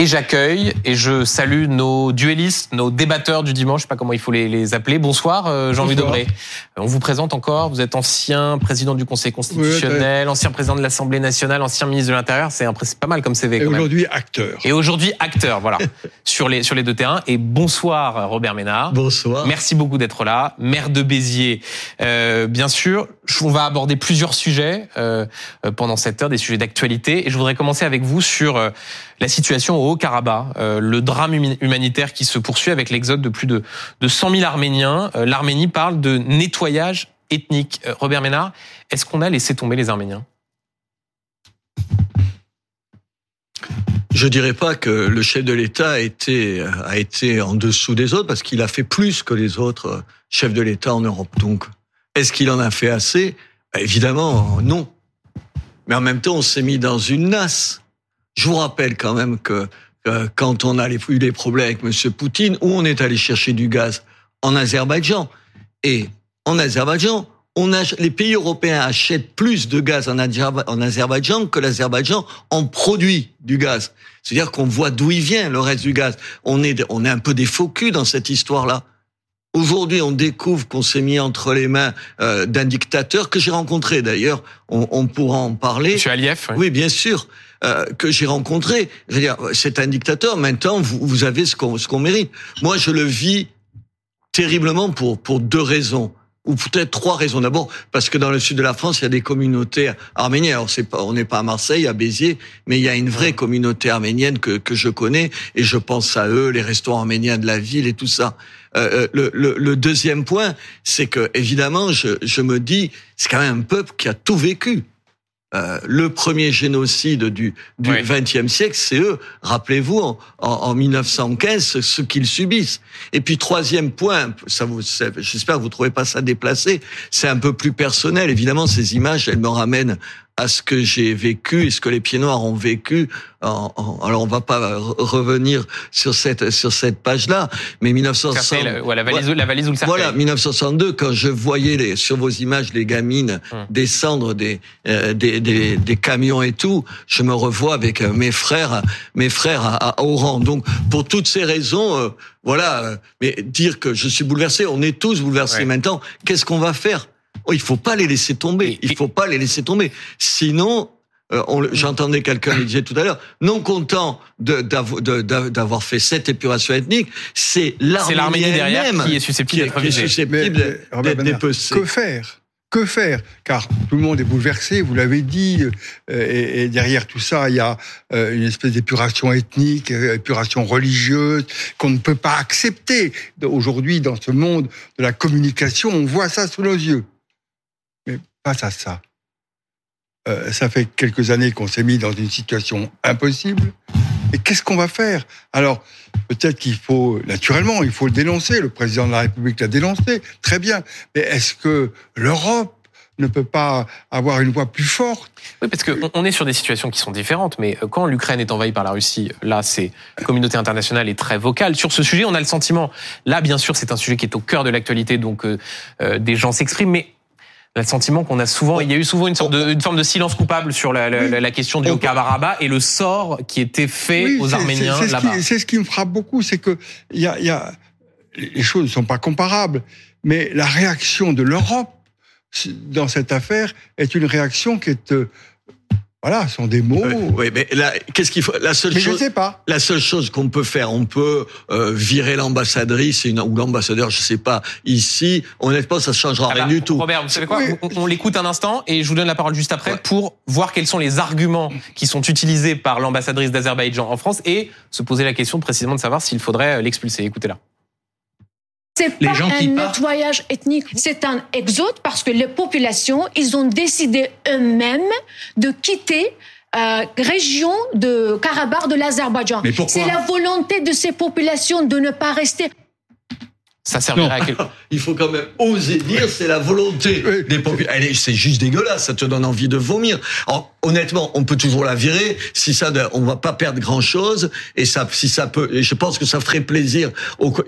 Et j'accueille et je salue nos duellistes, nos débatteurs du dimanche, je sais pas comment il faut les, les appeler. Bonsoir euh, Jean-Louis Debré. On vous présente encore, vous êtes ancien président du Conseil constitutionnel, ancien président de l'Assemblée nationale, ancien ministre de l'Intérieur, c'est pas mal comme CV. Et aujourd'hui acteur. Et aujourd'hui acteur, voilà, sur les sur les deux terrains. Et bonsoir Robert Ménard. Bonsoir. Merci beaucoup d'être là, maire de Béziers. Euh, bien sûr, on va aborder plusieurs sujets euh, pendant cette heure, des sujets d'actualité. Et je voudrais commencer avec vous sur euh, la situation au Haut-Karabakh, euh, le drame humanitaire qui se poursuit avec l'exode de plus de, de 100 000 Arméniens. Euh, L'Arménie parle de nettoyage ethnique. Euh, Robert Ménard, est-ce qu'on a laissé tomber les Arméniens? Je dirais pas que le chef de l'État a été, a été en dessous des autres parce qu'il a fait plus que les autres chefs de l'État en Europe. Donc, est-ce qu'il en a fait assez? Évidemment, non. Mais en même temps, on s'est mis dans une nasse. Je vous rappelle quand même que euh, quand on a eu des problèmes avec M. Poutine, où on est allé chercher du gaz En Azerbaïdjan. Et en Azerbaïdjan, on a, les pays européens achètent plus de gaz en, en Azerbaïdjan que l'Azerbaïdjan en produit du gaz. C'est-à-dire qu'on voit d'où il vient le reste du gaz. On est, on est un peu des faux culs dans cette histoire-là. Aujourd'hui, on découvre qu'on s'est mis entre les mains euh, d'un dictateur que j'ai rencontré d'ailleurs. On, on, pourra en parler. Monsieur Aliyev. Oui, oui bien sûr. Euh, que j'ai rencontré. Je veux dire, c'est un dictateur. Maintenant, vous, vous avez ce qu'on ce qu'on mérite. Moi, je le vis terriblement pour pour deux raisons ou peut-être trois raisons. D'abord, parce que dans le sud de la France, il y a des communautés arméniennes. Alors, c'est pas, on n'est pas à Marseille, à Béziers, mais il y a une vraie communauté arménienne que, que je connais et je pense à eux, les restaurants arméniens de la ville et tout ça. Euh, euh le, le, deuxième point, c'est que évidemment, je, je me dis, c'est quand même un peuple qui a tout vécu. Euh, le premier génocide du du XXe siècle, c'est eux. Rappelez-vous, en, en, 1915, ce qu'ils subissent. Et puis troisième point, ça vous, j'espère que vous trouvez pas ça déplacé. C'est un peu plus personnel. Évidemment, ces images, elles me ramènent à ce que j'ai vécu et ce que les pieds noirs ont vécu. alors on va pas revenir sur cette sur cette page-là, mais 1962. La, la, valise, la valise ou le cercueil. Voilà, 1962, quand je voyais les, sur vos images les gamines hum. descendre des, euh, des, des, des camions et tout, je me revois avec euh, mes frères mes frères à, à Oran. Donc pour toutes ces raisons, euh, voilà. Mais dire que je suis bouleversé, on est tous bouleversés maintenant. Qu'est-ce qu'on va faire? Il faut pas les laisser tomber. Il faut pas les laisser tomber. Sinon, euh, j'entendais quelqu'un le disait tout à l'heure, non content d'avoir fait cette épuration ethnique, c'est l'armée derrière qui est susceptible d'être dépecée. Que faire? Que faire? Car tout le monde est bouleversé, vous l'avez dit, euh, et, derrière tout ça, il y a euh, une espèce d'épuration ethnique, épuration religieuse, qu'on ne peut pas accepter. Aujourd'hui, dans ce monde de la communication, on voit ça sous nos yeux face à ça. Euh, ça fait quelques années qu'on s'est mis dans une situation impossible. Et qu'est-ce qu'on va faire? Alors, peut-être qu'il faut, naturellement, il faut le dénoncer. Le président de la République l'a dénoncé. Très bien. Mais est-ce que l'Europe ne peut pas avoir une voix plus forte? Oui, parce qu'on est sur des situations qui sont différentes, mais euh, quand l'Ukraine est envahie par la Russie, là, la communauté internationale est très vocale. Sur ce sujet, on a le sentiment, là, bien sûr, c'est un sujet qui est au cœur de l'actualité, donc euh, des gens s'expriment, mais le sentiment qu'on a souvent, il y a eu souvent une sorte de, une forme de silence coupable sur la, la, la question du Haut-Karabakh et le sort qui était fait aux Arméniens là-bas. C'est ce qui me frappe beaucoup, c'est que y a, y a, les choses ne sont pas comparables, mais la réaction de l'Europe dans cette affaire est une réaction qui est euh, voilà, ce sont des mots. Oui, mais là, qu'est-ce qu'il faut La seule mais chose, je sais pas. La seule chose qu'on peut faire, on peut euh, virer l'ambassadrice ou l'ambassadeur, je sais pas. Ici, honnêtement, ça ne changera ah rien bah, du tout. Robert, vous savez quoi On, l'écoute un instant et je vous donne la parole juste après pour voir quels sont les arguments qui sont utilisés par l'ambassadrice d'Azerbaïdjan en France et se poser la question précisément de savoir s'il faudrait l'expulser. Écoutez-là. C'est pas un nettoyage ethnique, c'est un exode parce que les populations, ils ont décidé eux-mêmes de quitter euh, région de Karabakh de l'Azerbaïdjan. C'est la volonté de ces populations de ne pas rester Ça servirait à quelque... Il faut quand même oser dire c'est la volonté des populations. C'est juste dégueulasse, ça te donne envie de vomir. Alors, honnêtement, on peut toujours la virer. Si ça, on va pas perdre grand chose. Et ça, si ça peut, et je pense que ça ferait plaisir.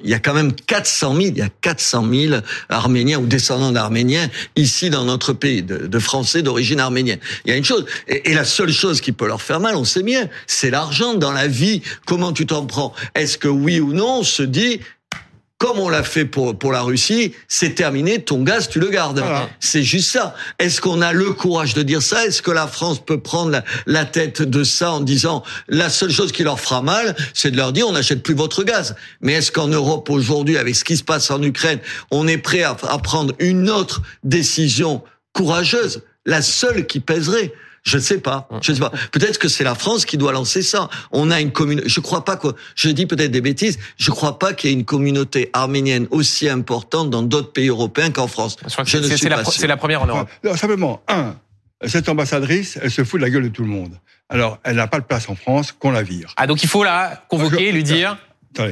il y a quand même 400 000, il y a 400 000 Arméniens ou descendants d'Arméniens ici dans notre pays, de, Français d'origine arménienne. Il y a une chose, et, et la seule chose qui peut leur faire mal, on sait bien, c'est l'argent dans la vie. Comment tu t'en prends? Est-ce que oui ou non, on se dit comme on l'a fait pour, pour la Russie, c'est terminé, ton gaz, tu le gardes. C'est juste ça. Est-ce qu'on a le courage de dire ça? Est-ce que la France peut prendre la, tête de ça en disant la seule chose qui leur fera mal, c'est de leur dire on n'achète plus votre gaz. Mais est-ce qu'en Europe aujourd'hui, avec ce qui se passe en Ukraine, on est prêt à prendre une autre décision courageuse, la seule qui pèserait je ne sais pas. Je sais pas. Peut-être que c'est la France qui doit lancer ça. On a une communauté. Je crois pas quoi. Je dis peut-être des bêtises. Je crois pas qu'il y ait une communauté arménienne aussi importante dans d'autres pays européens qu'en France. Je ne suis pas C'est la première en Europe. simplement, un, cette ambassadrice, elle se fout de la gueule de tout le monde. Alors, elle n'a pas de place en France, qu'on la vire. Ah, donc il faut la convoquer, lui dire.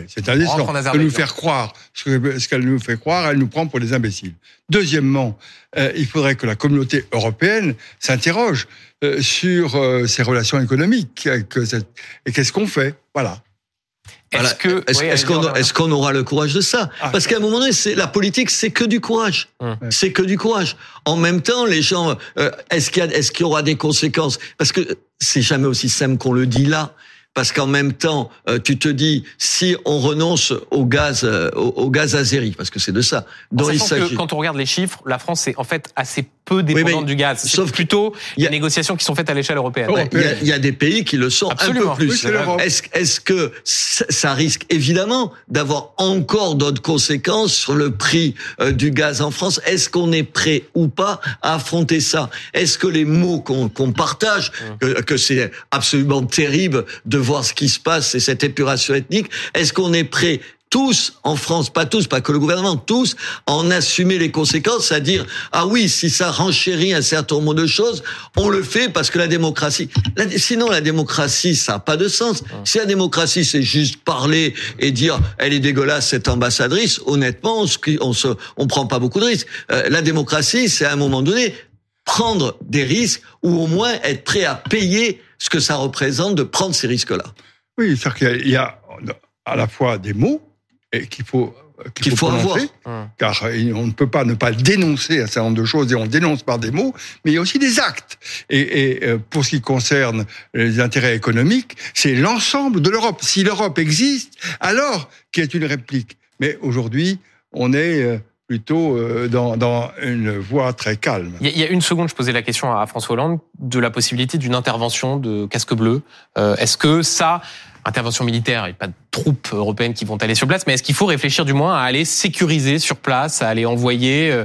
C'est-à-dire de nous faire croire ce qu'elle nous fait croire, elle nous prend pour des imbéciles. Deuxièmement, euh, il faudrait que la communauté européenne s'interroge euh, sur euh, ses relations économiques et qu'est-ce qu'on fait? Voilà. Est-ce que est-ce qu'on aura le courage de ça? Ah. Parce qu'à un moment donné, c'est la politique, c'est que du courage. Hum. C'est que du courage. En même temps, les gens, est-ce qu'il y a, est-ce qu'il y aura des conséquences? Parce que c'est jamais aussi simple qu'on le dit là parce qu'en même temps, euh, tu te dis si on renonce au gaz, euh, au, gaz azéri, parce que c'est de ça dont il s'agit. Quand on regarde les chiffres, la France est en fait assez peu dépendante du gaz. Sauf plutôt il y a des négociations qui sont faites à l'échelle européenne. Il y, a, des pays qui le sont un peu plus. Est-ce est que ça risque évidemment d'avoir encore d'autres conséquences sur le prix euh, du gaz en France? Est-ce qu'on est prêt ou pas à affronter ça? Est-ce que les mots qu'on partage, hum. que, que c'est absolument terrible de voir ce qui se passe et cette épuration ethnique. Est-ce qu'on est prêt tous en France, pas tous, pas que le gouvernement, tous, en assumer les conséquences, c'est-à-dire ah oui, si ça renchérit un certain nombre de choses, on le fait parce que la démocratie. sinon, la démocratie, ça n'a pas de sens. Si la démocratie, c'est juste parler et dire elle est dégueulasse cette ambassadrice, honnêtement, on se, on prend pas beaucoup de risques. Euh, la démocratie, c'est à un moment donné prendre des risques ou au moins être prêt à payer ce que ça représente de prendre ces risques-là. Oui, c'est-à-dire qu'il y a à la fois des mots qu'il faut qu'il faut, avoir. car on ne peut pas ne pas dénoncer un certain nombre de choses et on dénonce par des mots, mais il y a aussi des actes. Et, et euh, pour ce qui concerne les intérêts économiques, c'est l'ensemble de l'Europe. Si l'Europe existe, alors qu'il y ait une réplique. Mais aujourd'hui, on est euh, plutôt euh, dans, dans, une voie très calme. Il y a une seconde, je posais la question à François Hollande de la possibilité d'une intervention de casque bleu. Euh, est-ce que ça, intervention militaire, a pas de troupes européennes qui vont aller sur place, mais est-ce qu'il faut réfléchir du moins à aller sécuriser sur place, à aller envoyer euh,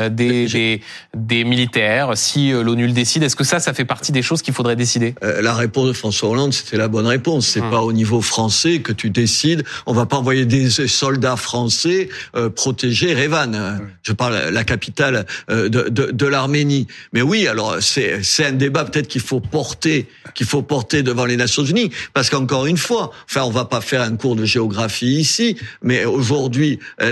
euh, des, des, des, militaires si euh, l'ONU le décide? Est-ce que ça, ça fait partie des choses qu'il faudrait décider? La réponse de François Hollande, c'était la bonne réponse. C'est hum. pas au niveau français que tu décides. On va pas envoyer des soldats français protéger Revan. Je parle la capitale de, de, de l'Arménie. Mais oui, alors c'est c'est un débat peut-être qu'il faut porter qu'il faut porter devant les Nations Unies parce qu'encore une fois, enfin on va pas faire un cours de géographie ici, mais aujourd'hui, euh,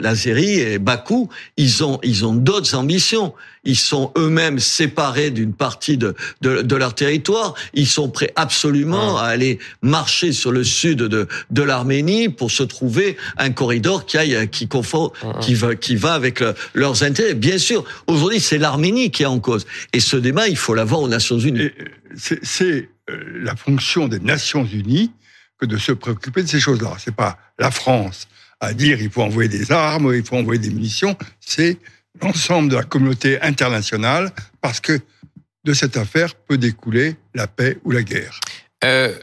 l'Azérie et Bakou, ils ont, ils ont d'autres ambitions. Ils sont eux-mêmes séparés d'une partie de, de, leur territoire. Ils sont prêts absolument à aller marcher sur le sud de, de l'Arménie pour se trouver un corridor qui aille, qui confond, qui va, qui va avec leurs intérêts. Bien sûr, aujourd'hui, c'est l'Arménie qui est en cause. Et ce débat, il faut l'avoir aux Nations Unies. C'est euh, la fonction des Nations Unies de se préoccuper de ces choses-là. C'est pas la France à dire il faut envoyer des armes, il faut envoyer des munitions. C'est l'ensemble de la communauté internationale parce que de cette affaire peut découler la paix ou la guerre. Euh,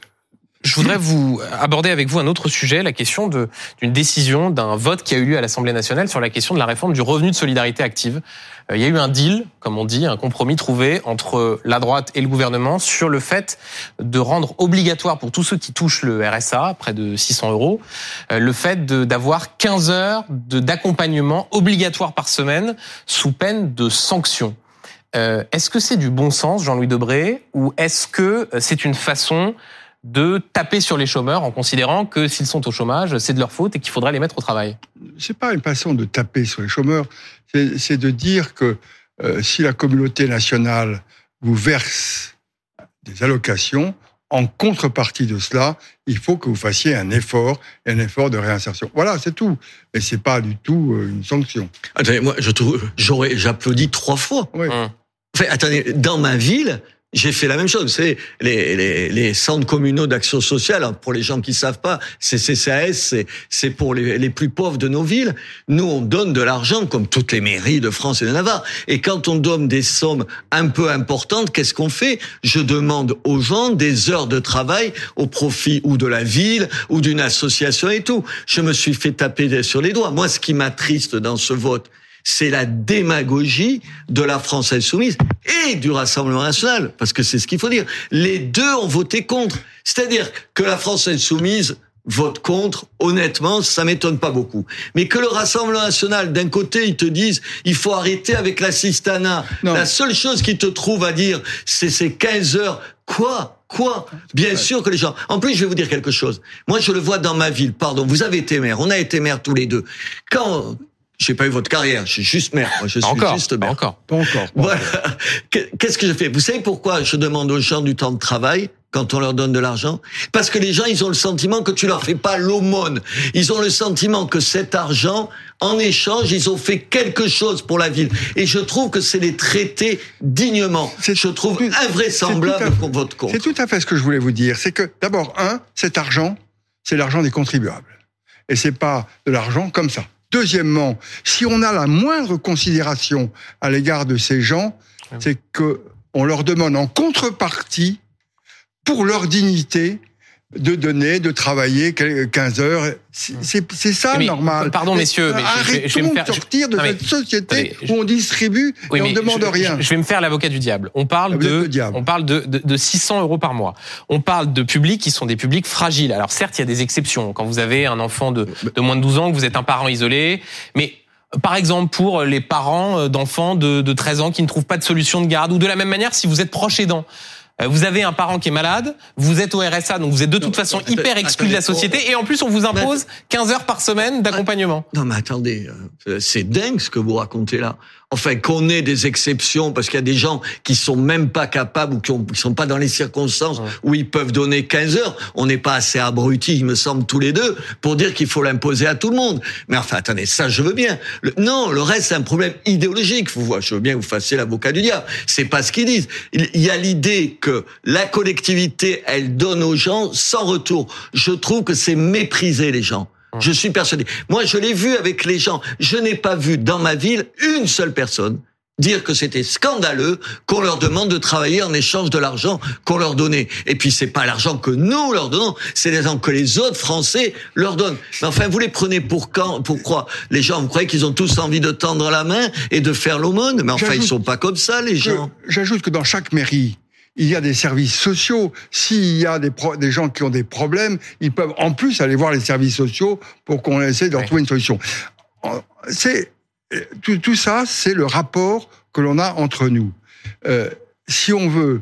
je voudrais vous aborder avec vous un autre sujet, la question d'une décision, d'un vote qui a eu lieu à l'Assemblée nationale sur la question de la réforme du revenu de solidarité active. Euh, il y a eu un deal, comme on dit, un compromis trouvé entre la droite et le gouvernement sur le fait de rendre obligatoire pour tous ceux qui touchent le RSA, près de 600 euros, euh, le fait d'avoir 15 heures d'accompagnement obligatoire par semaine sous peine de sanctions. Euh, est-ce que c'est du bon sens, Jean-Louis Debré, ou est-ce que c'est une façon de taper sur les chômeurs en considérant que s'ils sont au chômage, c'est de leur faute et qu'il faudrait les mettre au travail C'est pas une façon de taper sur les chômeurs, c'est de dire que euh, si la communauté nationale vous verse des allocations, en contrepartie de cela, il faut que vous fassiez un effort, un effort de réinsertion. Voilà, c'est tout. Mais c'est pas du tout euh, une sanction. Attendez, moi, je j'aurais, j'applaudis trois fois. Oui. Hum. Enfin, attendez, dans ma ville, j'ai fait la même chose. C'est les, les, les centres communaux d'action sociale. hein, Pour les gens qui savent pas, c'est CCAS, c'est pour les, les plus pauvres de nos villes. Nous, on donne de l'argent comme toutes les mairies de France et de Navarre. Et quand on donne des sommes un peu importantes, qu'est-ce qu'on fait? Je demande aux gens des heures de travail au profit ou de la ville ou d'une association et tout. Je me suis fait taper sur les doigts. Moi, ce qui m'attriste dans ce vote, c'est la démagogie de la France insoumise et du Rassemblement national, parce que c'est ce qu'il faut dire. Les deux ont voté contre. C'est-à-dire que la France insoumise vote contre, honnêtement, ça m'étonne pas beaucoup. Mais que le Rassemblement national, d'un côté, ils te disent, il faut arrêter avec l'assistanat. Non. La seule chose qu'ils te trouvent à dire, c'est ces 15 heures. Quoi? Quoi? Bien sûr que les gens. En plus, je vais vous dire quelque chose. Moi, je le vois dans ma ville. Pardon, vous avez été maire. On a été maire tous les deux. Quand j'ai pas eu votre carrière, je suis juste maire. Moi, je suis encore, juste pas maire. encore. Pas encore. pas Voilà. Qu'est-ce que je fais? Vous savez pourquoi je demande aux gens du temps de travail quand on leur donne de l'argent? Parce que les gens, ils ont le sentiment que tu leur fais pas l'aumône. Ils ont le sentiment que cet argent, en échange, ils ont fait quelque chose pour la ville. Et je trouve que c'est les traiter dignement. C'est Je trouve tout- invraisemblable qu'on vote contre. C'est tout à fait ce que je voulais vous dire. C'est que, d'abord, un, cet argent, c'est l'argent des contribuables. Et c'est pas de l'argent comme ça. Deuxièmement, si on a la moindre considération à l'égard de ces gens, c'est que on leur demande en contrepartie, pour leur dignité, de donner, de travailler 15 heures. C'est c'est- c'est ça, Mais, normal. pardon, messieurs, mais je- je vais- je Arrêtons me faire- de sortir de Non, mais- cette société je- où on distribue Oui, et on ne demande je, rien. Je, je vais me faire l'avocat du diable. On parle de, diable. on parle de, de, de 600 euros par mois. On parle de publics qui sont des publics fragiles. Alors certes, il y a des exceptions. Quand vous avez un enfant de, de moins de 12 ans, que vous êtes un parent isolé, mais par exemple pour les parents euh, d'enfants de, de 13 ans qui ne trouvent pas de solution de garde, ou de la même manière si vous êtes proche aidant. Euh, Vous avez un parent qui est malade, vous êtes au RSA, donc vous êtes de toute Non, façon hyper exclu de la société, et en plus on vous impose 15 heures par semaine d'accompagnement. Non, mais attendez, euh, c'est dingue ce que vous racontez là. Enfin, qu'on ait des exceptions, parce qu'il y a des gens qui sont même pas capables ou qui, ont, qui sont pas dans les circonstances Ouais. où ils peuvent donner 15 heures. On n'est pas assez abrutis, il me semble, tous les deux, pour dire qu'il faut l'imposer à tout le monde. Mais enfin, attendez, ça, je veux bien. Le- non, le reste, c'est un problème idéologique. Vous voyez, je veux bien que vous fassiez l'avocat du diable. C'est pas ce qu'ils disent. Il il y a l'idée que la collectivité, elle donne aux gens sans retour. Je trouve que c'est mépriser les gens. Je suis persuadé. Moi, je l'ai vu avec les gens. Je n'ai pas vu dans ma ville une seule personne dire que c'était scandaleux qu'on leur demande de travailler en échange de l'argent qu'on leur donnait. Et puis c'est pas l'argent que nous leur donnons, c'est l'argent que les autres Français leur donnent. Mais enfin, vous les prenez pour quand Pourquoi Les gens, vous croyez qu'ils ont tous envie de tendre la main et de faire l'aumône? Mais enfin, ils sont pas comme ça, les gens. J'ajoute que dans chaque mairie, il y a des services sociaux. S'il y a des, pro- des gens qui ont des problèmes, ils peuvent en plus aller voir les services sociaux pour qu'on essaie de leur Ouais. trouver une solution. C'est tout, tout ça, c'est le rapport que l'on a entre nous. Euh, si on veut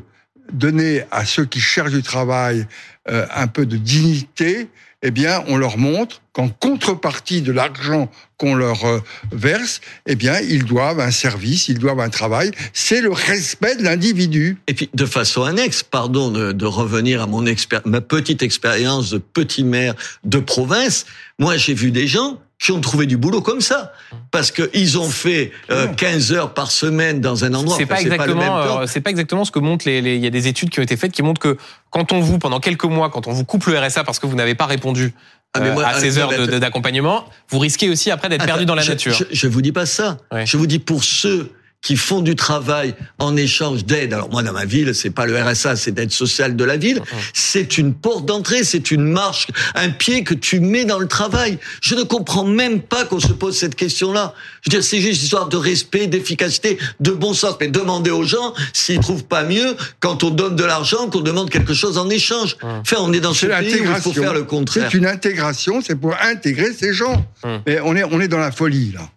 donner à ceux qui cherchent du travail euh, un peu de dignité, eh bien, on leur montre qu'en contrepartie de l'argent qu'on leur euh, verse, eh bien, ils doivent un service, ils doivent un travail. C'est le respect de l'individu. Et puis, de façon annexe, pardon de, revenir à mon ma petite expérience de petit maire de province. Moi, j'ai vu des gens qui ont trouvé du boulot comme ça, parce que ils ont fait euh, 15 heures par semaine dans un endroit. C'est Enfin, pas exactement, euh, c'est pas exactement ce que montrent les, les- Il y a des études qui ont été faites qui montrent que quand on vous, pendant quelques mois, quand on vous coupe le RSA parce que vous n'avez pas répondu Ah, euh, moi, à ces euh, heures d'accompagnement, vous risquez aussi après d'être perdu dans la je, nature. Je, je vous dis pas ça. Ouais. Je vous dis pour ceux qui font du travail en échange d'aide. Alors moi, dans ma ville, c'est pas le RSA, c'est d'aide sociale de la ville. C'est une porte d'entrée, c'est une marche, un pied que tu mets dans le travail. Je ne comprends même pas qu'on se pose cette question-là. Je veux dire, c'est juste histoire de respect, d'efficacité, de bon sens. Mais demander aux gens s'ils trouvent pas mieux quand on donne de l'argent, qu'on demande quelque chose en échange. Enfin, on est dans ce C'est pays où il faut faire le contraire. C'est une intégration, c'est pour intégrer ces gens. Mais on est, on est dans la folie, là.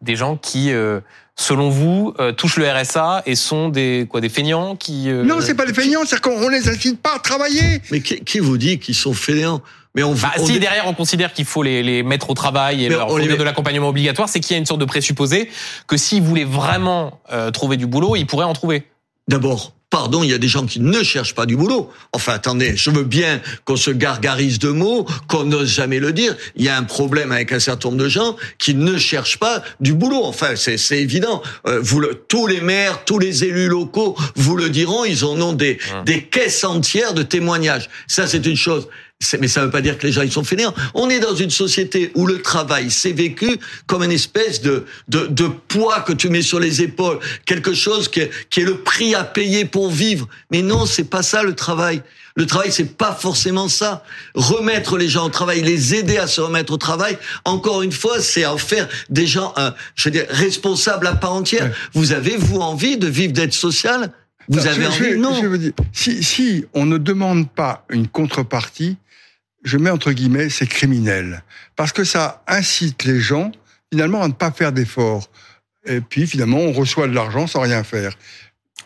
des gens qui selon vous, touchent le RSA et sont des quoi des feignants qui Non, c'est pas des feignants, c'est qu'on les incite pas à travailler. Mais qui, vous dit qu'ils sont feignants? Mais on, bah, si derrière on considère qu'il faut les, les, mettre au travail et leur fournir de l'accompagnement obligatoire, c'est qu'il y a une sorte de présupposé que s'ils voulaient vraiment trouver du boulot, ils pourraient en trouver. D'abord, Pardon, il y a des gens qui ne cherchent pas du boulot. Enfin, attendez, je veux bien qu'on se gargarise de mots, qu'on n'ose jamais le dire. Il y a un problème avec un certain nombre de gens qui ne cherchent pas du boulot. Enfin, c'est évident. Euh, vous le, tous les maires, tous les élus locaux vous le diront. Ils en ont des, des caisses entières de témoignages. Ça, c'est une chose mais ça ne veut pas dire que les gens ils sont fainéants. On est dans une société où le travail s'est vécu comme une espèce de, de, de poids que tu mets sur les épaules, quelque chose qui est, qui est le prix à payer pour vivre. Mais non, c'est pas ça le travail. Le travail, c'est pas forcément ça. Remettre les gens au travail, les aider à se remettre au travail, encore une fois, c'est en faire des gens, euh, je veux dire, responsables à part entière. Vous avez, vous, envie de vivre d'aide sociale vous avez envie Non. Je veux dire, si, si on ne demande pas une contrepartie, je mets entre guillemets, c'est criminel. Parce que ça incite les gens, finalement, à ne pas faire d'efforts. Et puis, finalement, on reçoit de l'argent sans rien faire.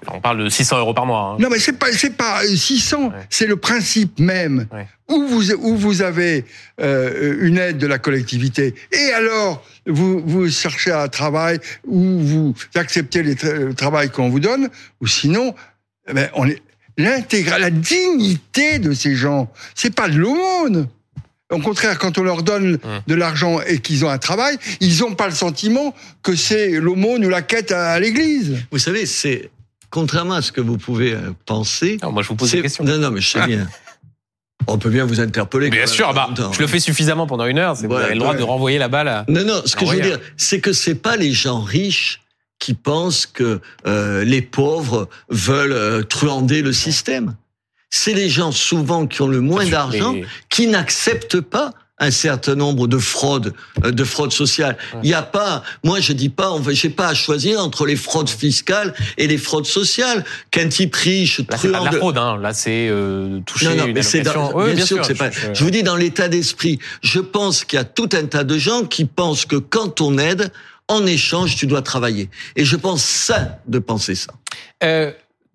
On parle de 600 euros par mois. Hein. Non, mais c'est pas c'est pas 600. C'est le principe même où vous où vous avez euh, une aide de la collectivité et alors vous vous cherchez un travail ou vous acceptez le travail qu'on vous donne ou sinon eh ben on est l'intégral, la dignité de ces gens. C'est pas de l'aumône. Au contraire, quand on leur donne hum. de l'argent et qu'ils ont un travail, ils n'ont pas le sentiment que c'est l'aumône ou la quête à, l'église. Vous savez, c'est contrairement à ce que vous pouvez euh, penser. Non, moi, je vous pose des questions. Non, non, mais je sais bien. On peut bien vous interpeller. Bien sûr, bah, je le fais suffisamment pendant une heure. vous avez le droit de renvoyer la balle à. Non, non. Ce que je veux dire, c'est que c'est pas les gens riches qui pensent que euh, les pauvres veulent euh, truander le système. C'est les gens souvent qui ont le moins d'argent qui n'acceptent pas un certain nombre de fraudes, euh, de fraudes sociales. Il n'y a pas, moi je dis pas, on j'ai pas à choisir entre les fraudes fiscales et les fraudes sociales. Qu'un type riche, là, c'est pas de la fraude, hein. là c'est euh, toucher non, non, une mais c'est bien, sûr, que c'est pas. Je vous dis dans l'état d'esprit, je pense qu'il y a tout un tas de gens qui pensent que quand on aide, en échange, tu dois travailler. Et je pense ça de penser ça. Euh,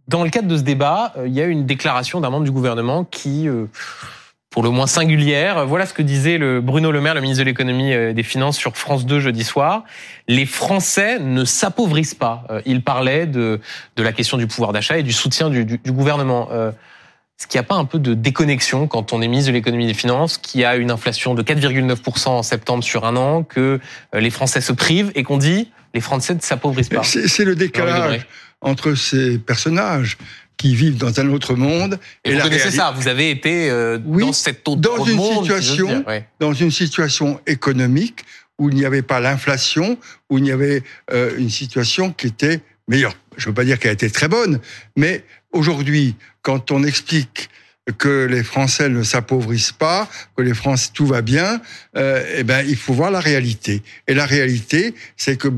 dans le cadre de ce débat, euh, il y a une déclaration d'un membre du gouvernement qui, euh, pour le moins singulière, voilà ce que disait le Bruno Le Maire, le ministre de l'économie et des finances, sur France 2 jeudi soir. Les Français ne s'appauvrissent pas. Il parlait de, la question du pouvoir d'achat et du soutien du gouvernement. Est-ce qu'il n'y a pas un peu de déconnexion quand on est ministre de l'économie et des finances, qui a une inflation de 4,9% en septembre sur un an, que euh, les Français se privent et qu'on dit les Français ne s'appauvrissent pas C'est le décalage entre ces personnages qui vivent dans un autre monde. Et, vous connaissez ça, vous avez été euh, dans cet autre dans une Situation, Dans une situation économique où il n'y avait pas l'inflation, où il y avait euh, une situation qui était meilleure. Je ne veux pas dire qu'elle était très bonne, mais aujourd'hui, quand on explique que les Français ne s'appauvrissent pas, que les Français tout va bien, euh, eh ben il faut voir la réalité. Et la réalité, c'est que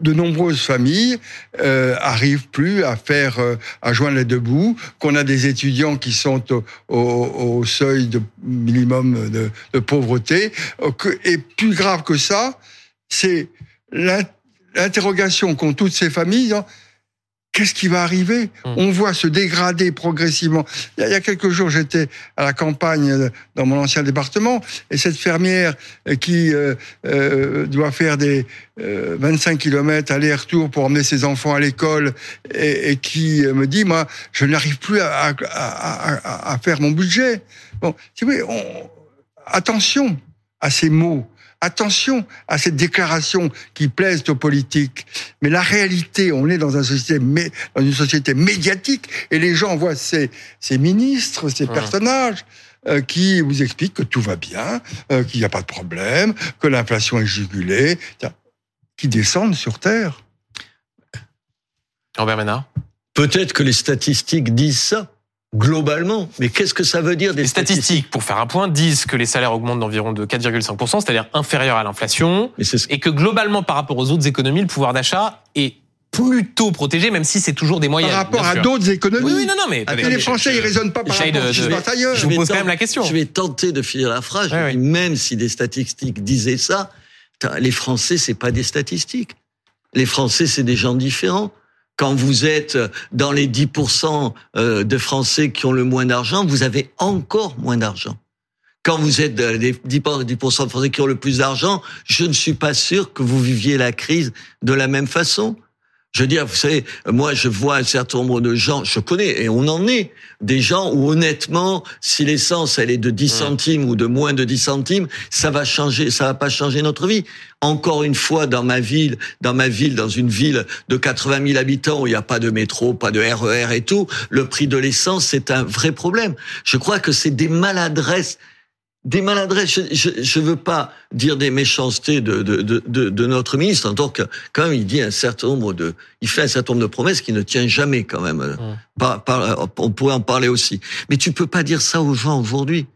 de nombreuses familles euh, arrivent plus à faire, euh, à joindre les deux bouts, qu'on a des étudiants qui sont au, seuil de minimum de, de pauvreté. Et plus grave que ça, c'est l'interrogation qu'ont toutes ces familles qu'est-ce qui va arriver hum. On voit se dégrader progressivement. Il y a quelques jours, j'étais à la campagne euh, dans mon ancien département, et cette fermière euh, qui euh, doit faire des 25 km aller-retour pour emmener ses enfants à l'école, et, qui me dit, moi, je n'arrive plus à, à, faire mon budget. Bon, si vous attention à ces mots. Attention à cette déclaration qui plaisent aux politiques. Mais la réalité, on est dans, une société, dans une société médiatique et les gens voient ces, ces ministres, ces personnages euh, qui vous expliquent que tout va bien, euh, qu'il n'y a pas de problème, que l'inflation est jugulée, qui descendent sur Terre. Robert Ménard? Peut-être que les statistiques disent ça globalement. Mais qu'est-ce que ça veut dire des les statistiques, pour faire un point, disent que les salaires augmentent d'environ de 4,5%, c'est-à-dire inférieur à l'inflation, et que globalement, par rapport aux autres économies, le pouvoir d'achat est plutôt protégé, même si c'est toujours des moyens. Par rapport à d'autres économies. Oui, non, non, mais. les Français, ils raisonnent pas par rapport à ailleurs. Je vous pose quand même la question. Je vais tenter de finir la phrase. Même si des statistiques disaient ça, les Français, c'est pas des statistiques. Les Français, c'est des gens différents. Quand vous êtes dans les 10% euh, de Français qui ont le moins d'argent, vous avez encore moins d'argent. Quand vous êtes les 10% de Français qui ont le plus d'argent, je ne suis pas sûr que vous viviez la crise de la même façon. Je veux dire, vous savez, moi, je vois un certain nombre de gens, je connais, et on en est, des gens où honnêtement, si l'essence, elle est de 10 centimes ou de moins de 10 centimes, ça va changer, ça va pas changer notre vie. Encore une fois, dans ma ville, dans ma ville, dans une ville de 80 000 habitants où il n'y a pas de métro, pas de RER e et tout, le prix de l'essence, c'est un vrai problème. Je crois que c'est des maladresses des maladresses. Je ne veux pas dire des méchancetés de, de, de, de, notre ministre, en tant que quand même il dit un certain nombre de, il fait un certain nombre de promesses qui ne tient jamais quand même. Mmh. on pourrait en parler aussi. Mais tu peux pas dire ça aux gens aujourd'hui.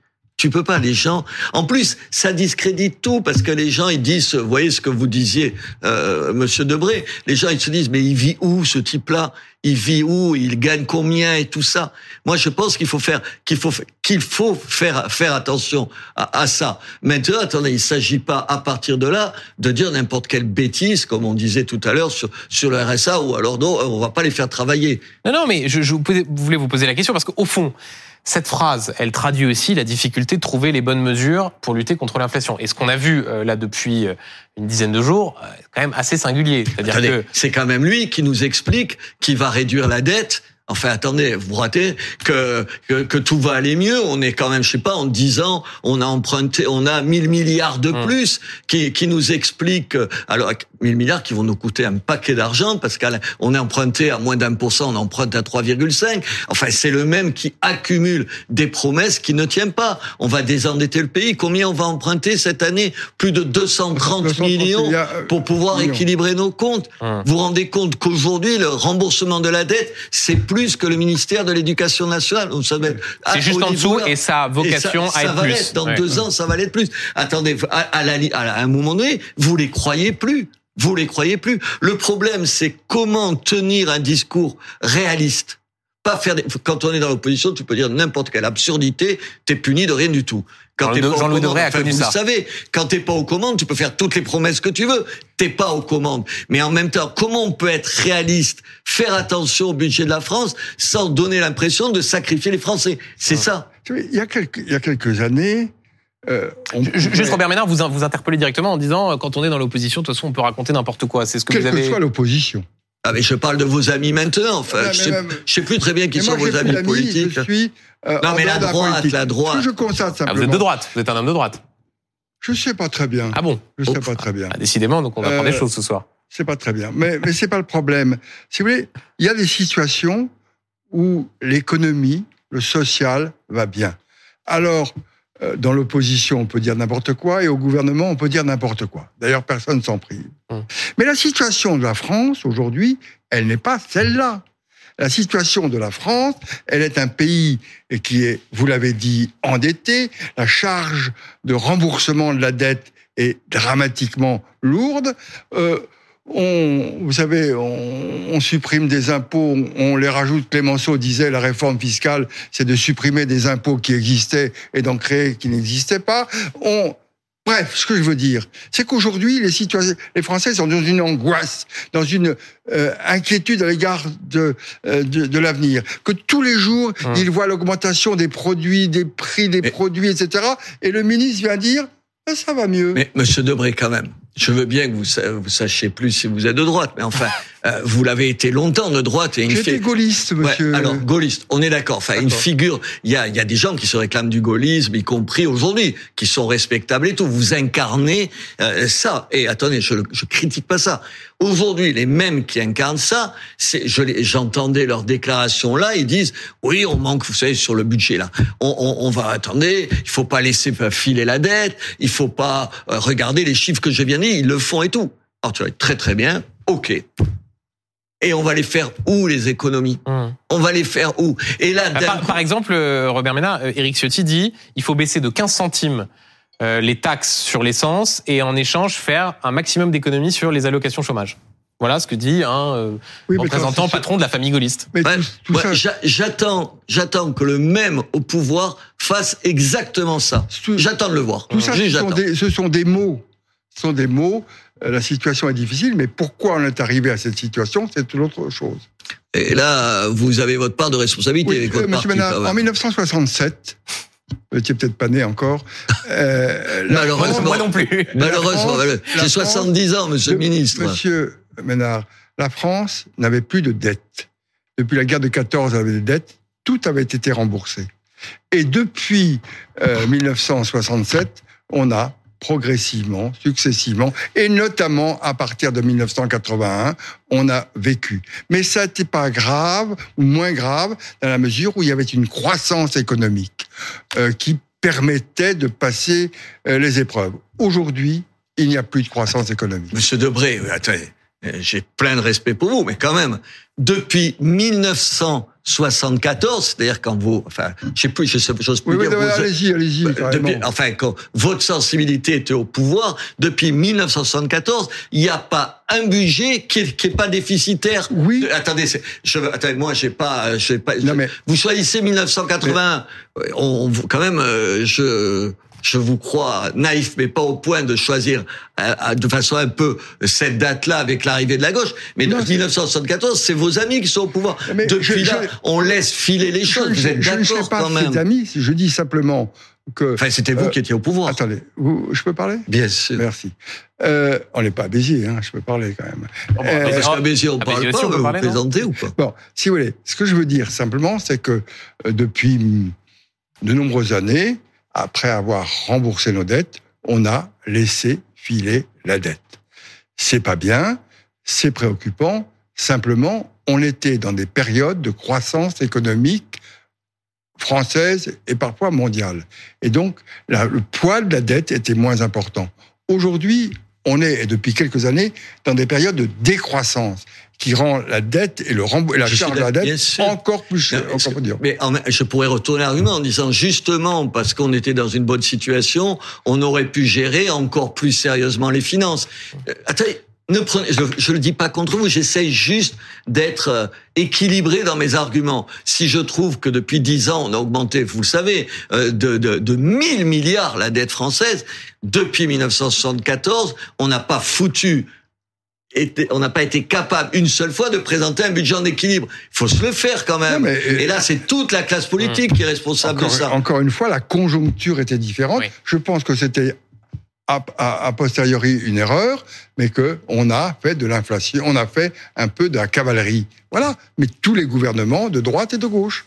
Tu peux pas. Les gens. En plus, ça discrédite tout parce que les gens ils disent, vous voyez ce que vous disiez, euh, Monsieur Debré. Les gens ils se disent, mais il vit où ce type-là? Il vit où? Il gagne combien et tout ça? Moi, je pense qu'il faut faire, qu'il faut qu'il faut faire faire attention à, ça. Maintenant, attendez, il s'agit pas à partir de là de dire n'importe quelle bêtise, comme on disait tout à l'heure sur sur le RSA ou alors non, on va pas les faire travailler. Non, non, mais je, je voulais vous poser la question parce qu'au fond. Cette phrase, elle traduit aussi la difficulté de trouver les bonnes mesures pour lutter contre l'inflation. Et ce qu'on a vu euh, là depuis euh, une dizaine de jours, euh, quand même assez singulier. C'est-à-dire que c'est quand même lui qui nous explique qu'il va réduire la dette Enfin, attendez, vous ratez que, que, que tout va aller mieux. On est quand même, je sais pas, en 10 ans, on a emprunté, on a 1000 milliards de hum. plus qui, qui nous expliquent, alors 1000 milliards qui vont nous coûter un paquet d'argent parce qu'on est emprunté à moins d'un pour cent, on emprunte à 3,5. Enfin, c'est le même qui accumule des promesses qui ne tiennent pas. On va désendetter le pays. Combien on va emprunter cette année? Plus de 230 millions pour pouvoir équilibrer nos comptes. Hum. Vous vous rendez compte qu'aujourd'hui, le remboursement de la dette, c'est plus plus que le ministère de l'Éducation nationale. C'est juste en dessous et ça a vocation à être plus. dans deux ans, ça va l'être plus. Attendez, à, à un moment donné, vous les croyez plus. Vous les croyez plus. Le problème, c'est comment tenir un discours réaliste pas faire des... quand on est dans l'opposition, tu peux dire n'importe quelle absurdité, t'es puni de rien du tout. Quand t'es pas Jean louis Debré enfin, vous ça. savez, quand t'es pas aux commandes, tu peux faire toutes les promesses que tu veux. T'es pas aux commandes. Mais en même temps, comment on peut être réaliste, faire attention au budget de la France, sans donner l'impression de sacrifier les Français? C'est ça. Il y a quelques, il y a quelques années, euh, Juste Robert Ménard, vous vous interpellez directement en disant euh, quand on est dans l'opposition, de toute façon, on peut raconter n'importe quoi. C'est ce que vous avez. Quelle que soit l'opposition. Ah mais je parle de vos amis maintenant. Enfin, je, sais, sais plus très bien qui sont vos amis politiques. Je suis euh, non mais la droite, la droite. Je constate simplement. Ah, vous êtes de droite. Vous êtes un homme de droite. Je sais pas très bien. Ah bon Je sais pas très bien. Ah, décidément, donc on va euh, des choses ce soir. C'est pas très bien, mais mais c'est pas le problème. Si vous voulez, il y a des situations où l'économie, le social va bien. Alors dans l'opposition, on peut dire n'importe quoi, et au gouvernement, on peut dire n'importe quoi. D'ailleurs, personne s'en prive. Hum. Mais la situation de la France, aujourd'hui, elle n'est pas celle-là. La situation de la France, elle est un pays qui est, vous l'avez dit, endetté. La charge de remboursement de la dette est dramatiquement lourde. Euh, on, vous savez, on, on, supprime des impôts, on les rajoute. Clémenceau disait la réforme fiscale, c'est de supprimer des impôts qui existaient et d'en créer qui n'existaient pas. On, bref, ce que je veux dire, c'est qu'aujourd'hui, les citoyens, les Français sont dans une angoisse, dans une euh, inquiétude à l'égard de, euh, de, de l'avenir. Que tous les jours, hum. ils voient l'augmentation des produits, des prix des produits, etc. Et le ministre vient dire, ben, ça va mieux. Mais Monsieur Debré, quand même, je veux bien que vous, sachiez plus si vous êtes de droite, mais enfin, euh, vous l'avez été longtemps de droite et une J'étais gaulliste, monsieur. alors gaulliste, on est d'accord. Enfin, une figure. Il y a, il y a des gens qui se réclament du gaullisme, y compris aujourd'hui, qui sont respectables et tout. Vous incarnez euh, ça. Et attendez, je, je critique pas ça. Aujourd'hui, les mêmes qui incarnent ça, c'est, je j'entendais leurs déclarations là, ils disent oui, on manque, vous savez, sur le budget là. On, on, on va attendez, il faut pas laisser filer la dette, il faut pas euh, regarder les chiffres que je viens de dire, ils le font et tout. Alors tu vas être très très bien, ok. Et on va les faire où les économies hum. On va les faire où? Et là, bah, par, exemple, euh, Robert Ménard, Eric euh, Ciotti dit il faut baisser de 15 centimes euh, les taxes sur l'essence et en échange faire un maximum d'économies sur les allocations chômage. Voilà ce que dit un représentant patron de la famille gaulliste. j'attends, j'attends que le même au pouvoir fasse exactement ça. J'attends de le voir. Tout ça, ce sont, des, ce sont des mots. Ce sont des mots la situation est difficile, mais pourquoi on est arrivé à cette situation, c'est une autre chose. Et là, vous avez votre part de responsabilité avec votre Monsieur Ménard, en 1967, vous n'étiez peut-être pas né encore. Euh, malheureusement, moi non plus. Malheureusement, j'ai 70 ans, Monsieur le Ministre. Monsieur Ménard, la France n'avait plus de dettes. Depuis la guerre de 14, elle avait des dettes. Tout avait été remboursé. Et depuis 1967, euh, on a progressivement, successivement, et notamment à partir de 1981, on a vécu. Mais ça n'était pas grave ou moins grave dans la mesure où il y avait une croissance économique euh, qui permettait de passer euh, les épreuves. Aujourd'hui, il n'y a plus de croissance économique. Monsieur Debré, attendez, j'ai plein de respect pour vous, mais quand même, depuis 1900 74, c'est-à-dire quand vous, enfin, je sais plus, je sais, j'ose plus oui, dire. Oui, allez-y, allez-y. Enfin, quand votre sensibilité était au pouvoir, depuis 1974, il n'y a pas un budget qui est, pas déficitaire. Oui. attendez, je, attendez, moi, j'ai pas, j'ai pas. Non, mais, vous choisissez 1980. On, quand même, euh, je je vous crois naïf, mais pas au point de choisir euh, de façon un peu cette date-là avec l'arrivée de la gauche. Mais en 1974, c'est vos amis qui sont au pouvoir. Depuis là, on laisse filer les choses. Je, vous êtes d'accord quand même. amis, je dis simplement que. Enfin, c'était vous euh, qui étiez au pouvoir. Attendez, vous, je peux parler? Bien sûr. Merci. Euh, on n'est pas à Béziers, hein, je peux parler quand même. Oh, euh, à Béziers, on parle pas, vous, vous présentez ou pas? Bon, si vous voulez, ce que je veux dire simplement, c'est que depuis de nombreuses années, après avoir remboursé nos dettes, on a laissé filer la dette. C'est pas bien, c'est préoccupant. Simplement, on était dans des périodes de croissance économique française et parfois mondiale. Et donc, le poids de la dette était moins important. Aujourd'hui, on est, depuis quelques années, dans des périodes de décroissance qui rend la dette et le la charge de la dette encore plus cher. Mais je pourrais retourner l'argument en disant justement parce qu'on était dans une bonne situation, on aurait pu gérer encore plus sérieusement les finances. Euh, attendez, ne prenez, je ne le dis pas contre vous, j'essaye juste d'être euh, équilibré dans mes arguments. Si je trouve que depuis dix ans, on a augmenté, vous le savez, euh, de, de, de 1000 milliards la dette française, depuis 1974, on n'a pas foutu on n'a pas été capable une seule fois de présenter un budget en équilibre. Il faut se le faire quand même. et là, c'est toute la classe politique qui est responsable de ça. Encore une fois, la conjoncture était différente. Je pense que c'était a, posteriori une erreur, mais que on a fait de l'inflation, on a fait un peu de la cavalerie. Voilà. Mais tous les gouvernements de droite et de gauche.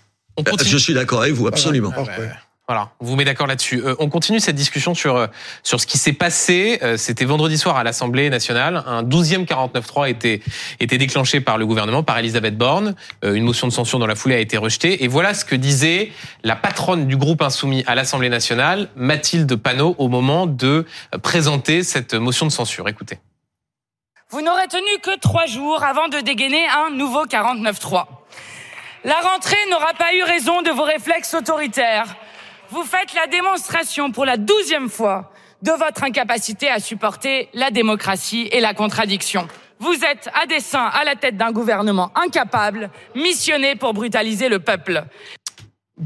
Je suis d'accord avec vous, absolument. Voilà, on vous met d'accord là-dessus. Euh, on continue cette discussion sur euh, sur ce qui s'est passé. Euh, c'était vendredi soir à l'Assemblée nationale. Un douzième 49.3 était était déclenché par le gouvernement, par Elisabeth Borne. une motion de censure dans la foulée a été rejetée. Et voilà ce que disait la patronne du groupe insoumis à l'Assemblée nationale, Mathilde Panot, au moment de présenter cette motion de censure. Écoutez. Vous n'aurez tenu que trois jours avant de dégainer un nouveau 49.3. La rentrée n'aura pas eu raison de vos réflexes autoritaires vous faites la démonstration pour la douzième fois de votre incapacité à supporter la démocratie et la contradiction. Vous êtes à dessein à la tête d'un gouvernement incapable, missionné pour brutaliser le peuple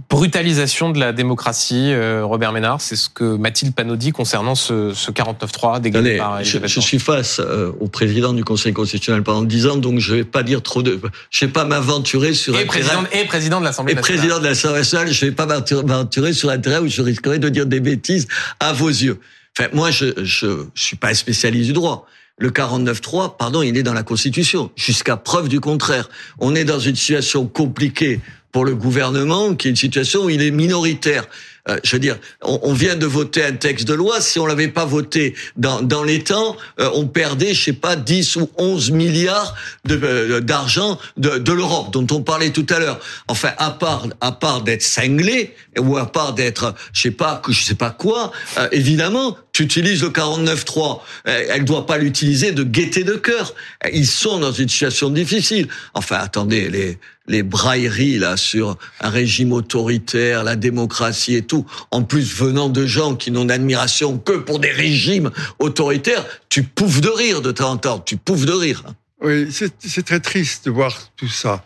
brutalisation de la démocratie, euh, Robert Ménard, c'est ce que Mathilde Panot dit concernant ce, ce 49-3 dégagé par je, je, suis face euh, au président du Conseil constitutionnel pendant dix ans, donc je vais pas dire trop de, je vais pas m'aventurer sur et président et président de l'Assemblée nationale. Et président de l'Assemblée nationale, je vais pas m'aventurer sur un terrain où je risquerais de dire des bêtises à vos yeux. Enfin, moi, je, je, je suis pas un spécialiste du droit. Le 49-3, pardon, il est dans la Constitution, jusqu'à preuve du contraire. On est dans une situation compliquée pour le gouvernement, qui est une situation où il est minoritaire. Euh, je veux dire, on, vient de voter un texte de loi. Si on l'avait pas voté dans, dans les temps, euh, on perdait, je sais pas, 10 ou 11 milliards euh, d'argent de, de l'Europe, dont on parlait tout à l'heure. Enfin, à part à part d'être cinglé ou à part d'être, je sais pas, je sais pas quoi, évidemment, tu utilises le 49.3. Elle doit pas l'utiliser de gaieté de cœur. Ils sont dans une situation difficile. Enfin, attendez, les les brailleries là sur un régime autoritaire, la démocratie et tout, en plus venant de gens qui n'ont d'admiration que pour des régimes autoritaires, tu pouffes de rire de temps en temps, tu pouffes de rire. Oui, c'est très triste de voir tout ça.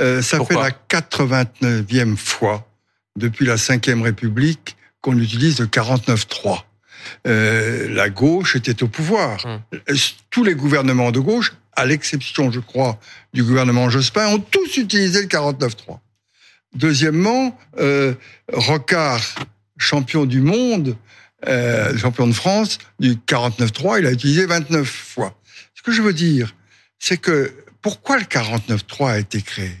Euh, ça fait la 89e fois depuis la Ve République qu'on utilise le 49-3. la gauche était au pouvoir. Hum. Tous les gouvernements de gauche, à l'exception, je crois, du gouvernement Jospin, ont tous utilisé le 49-3. Deuxièmement, Rocard, champion du monde, champion de France, du 49-3, il a utilisé 29 fois. Ce que je veux dire, c'est que pourquoi le 49-3 a été créé?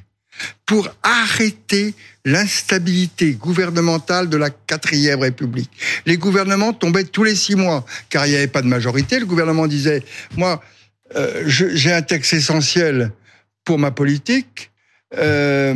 Pour arrêter l'instabilité gouvernementale de la quatrième République. Les gouvernements tombaient tous les six mois, car il n'y avait pas de majorité. Le gouvernement disait, moi, euh, j'ai un texte essentiel pour ma politique, euh,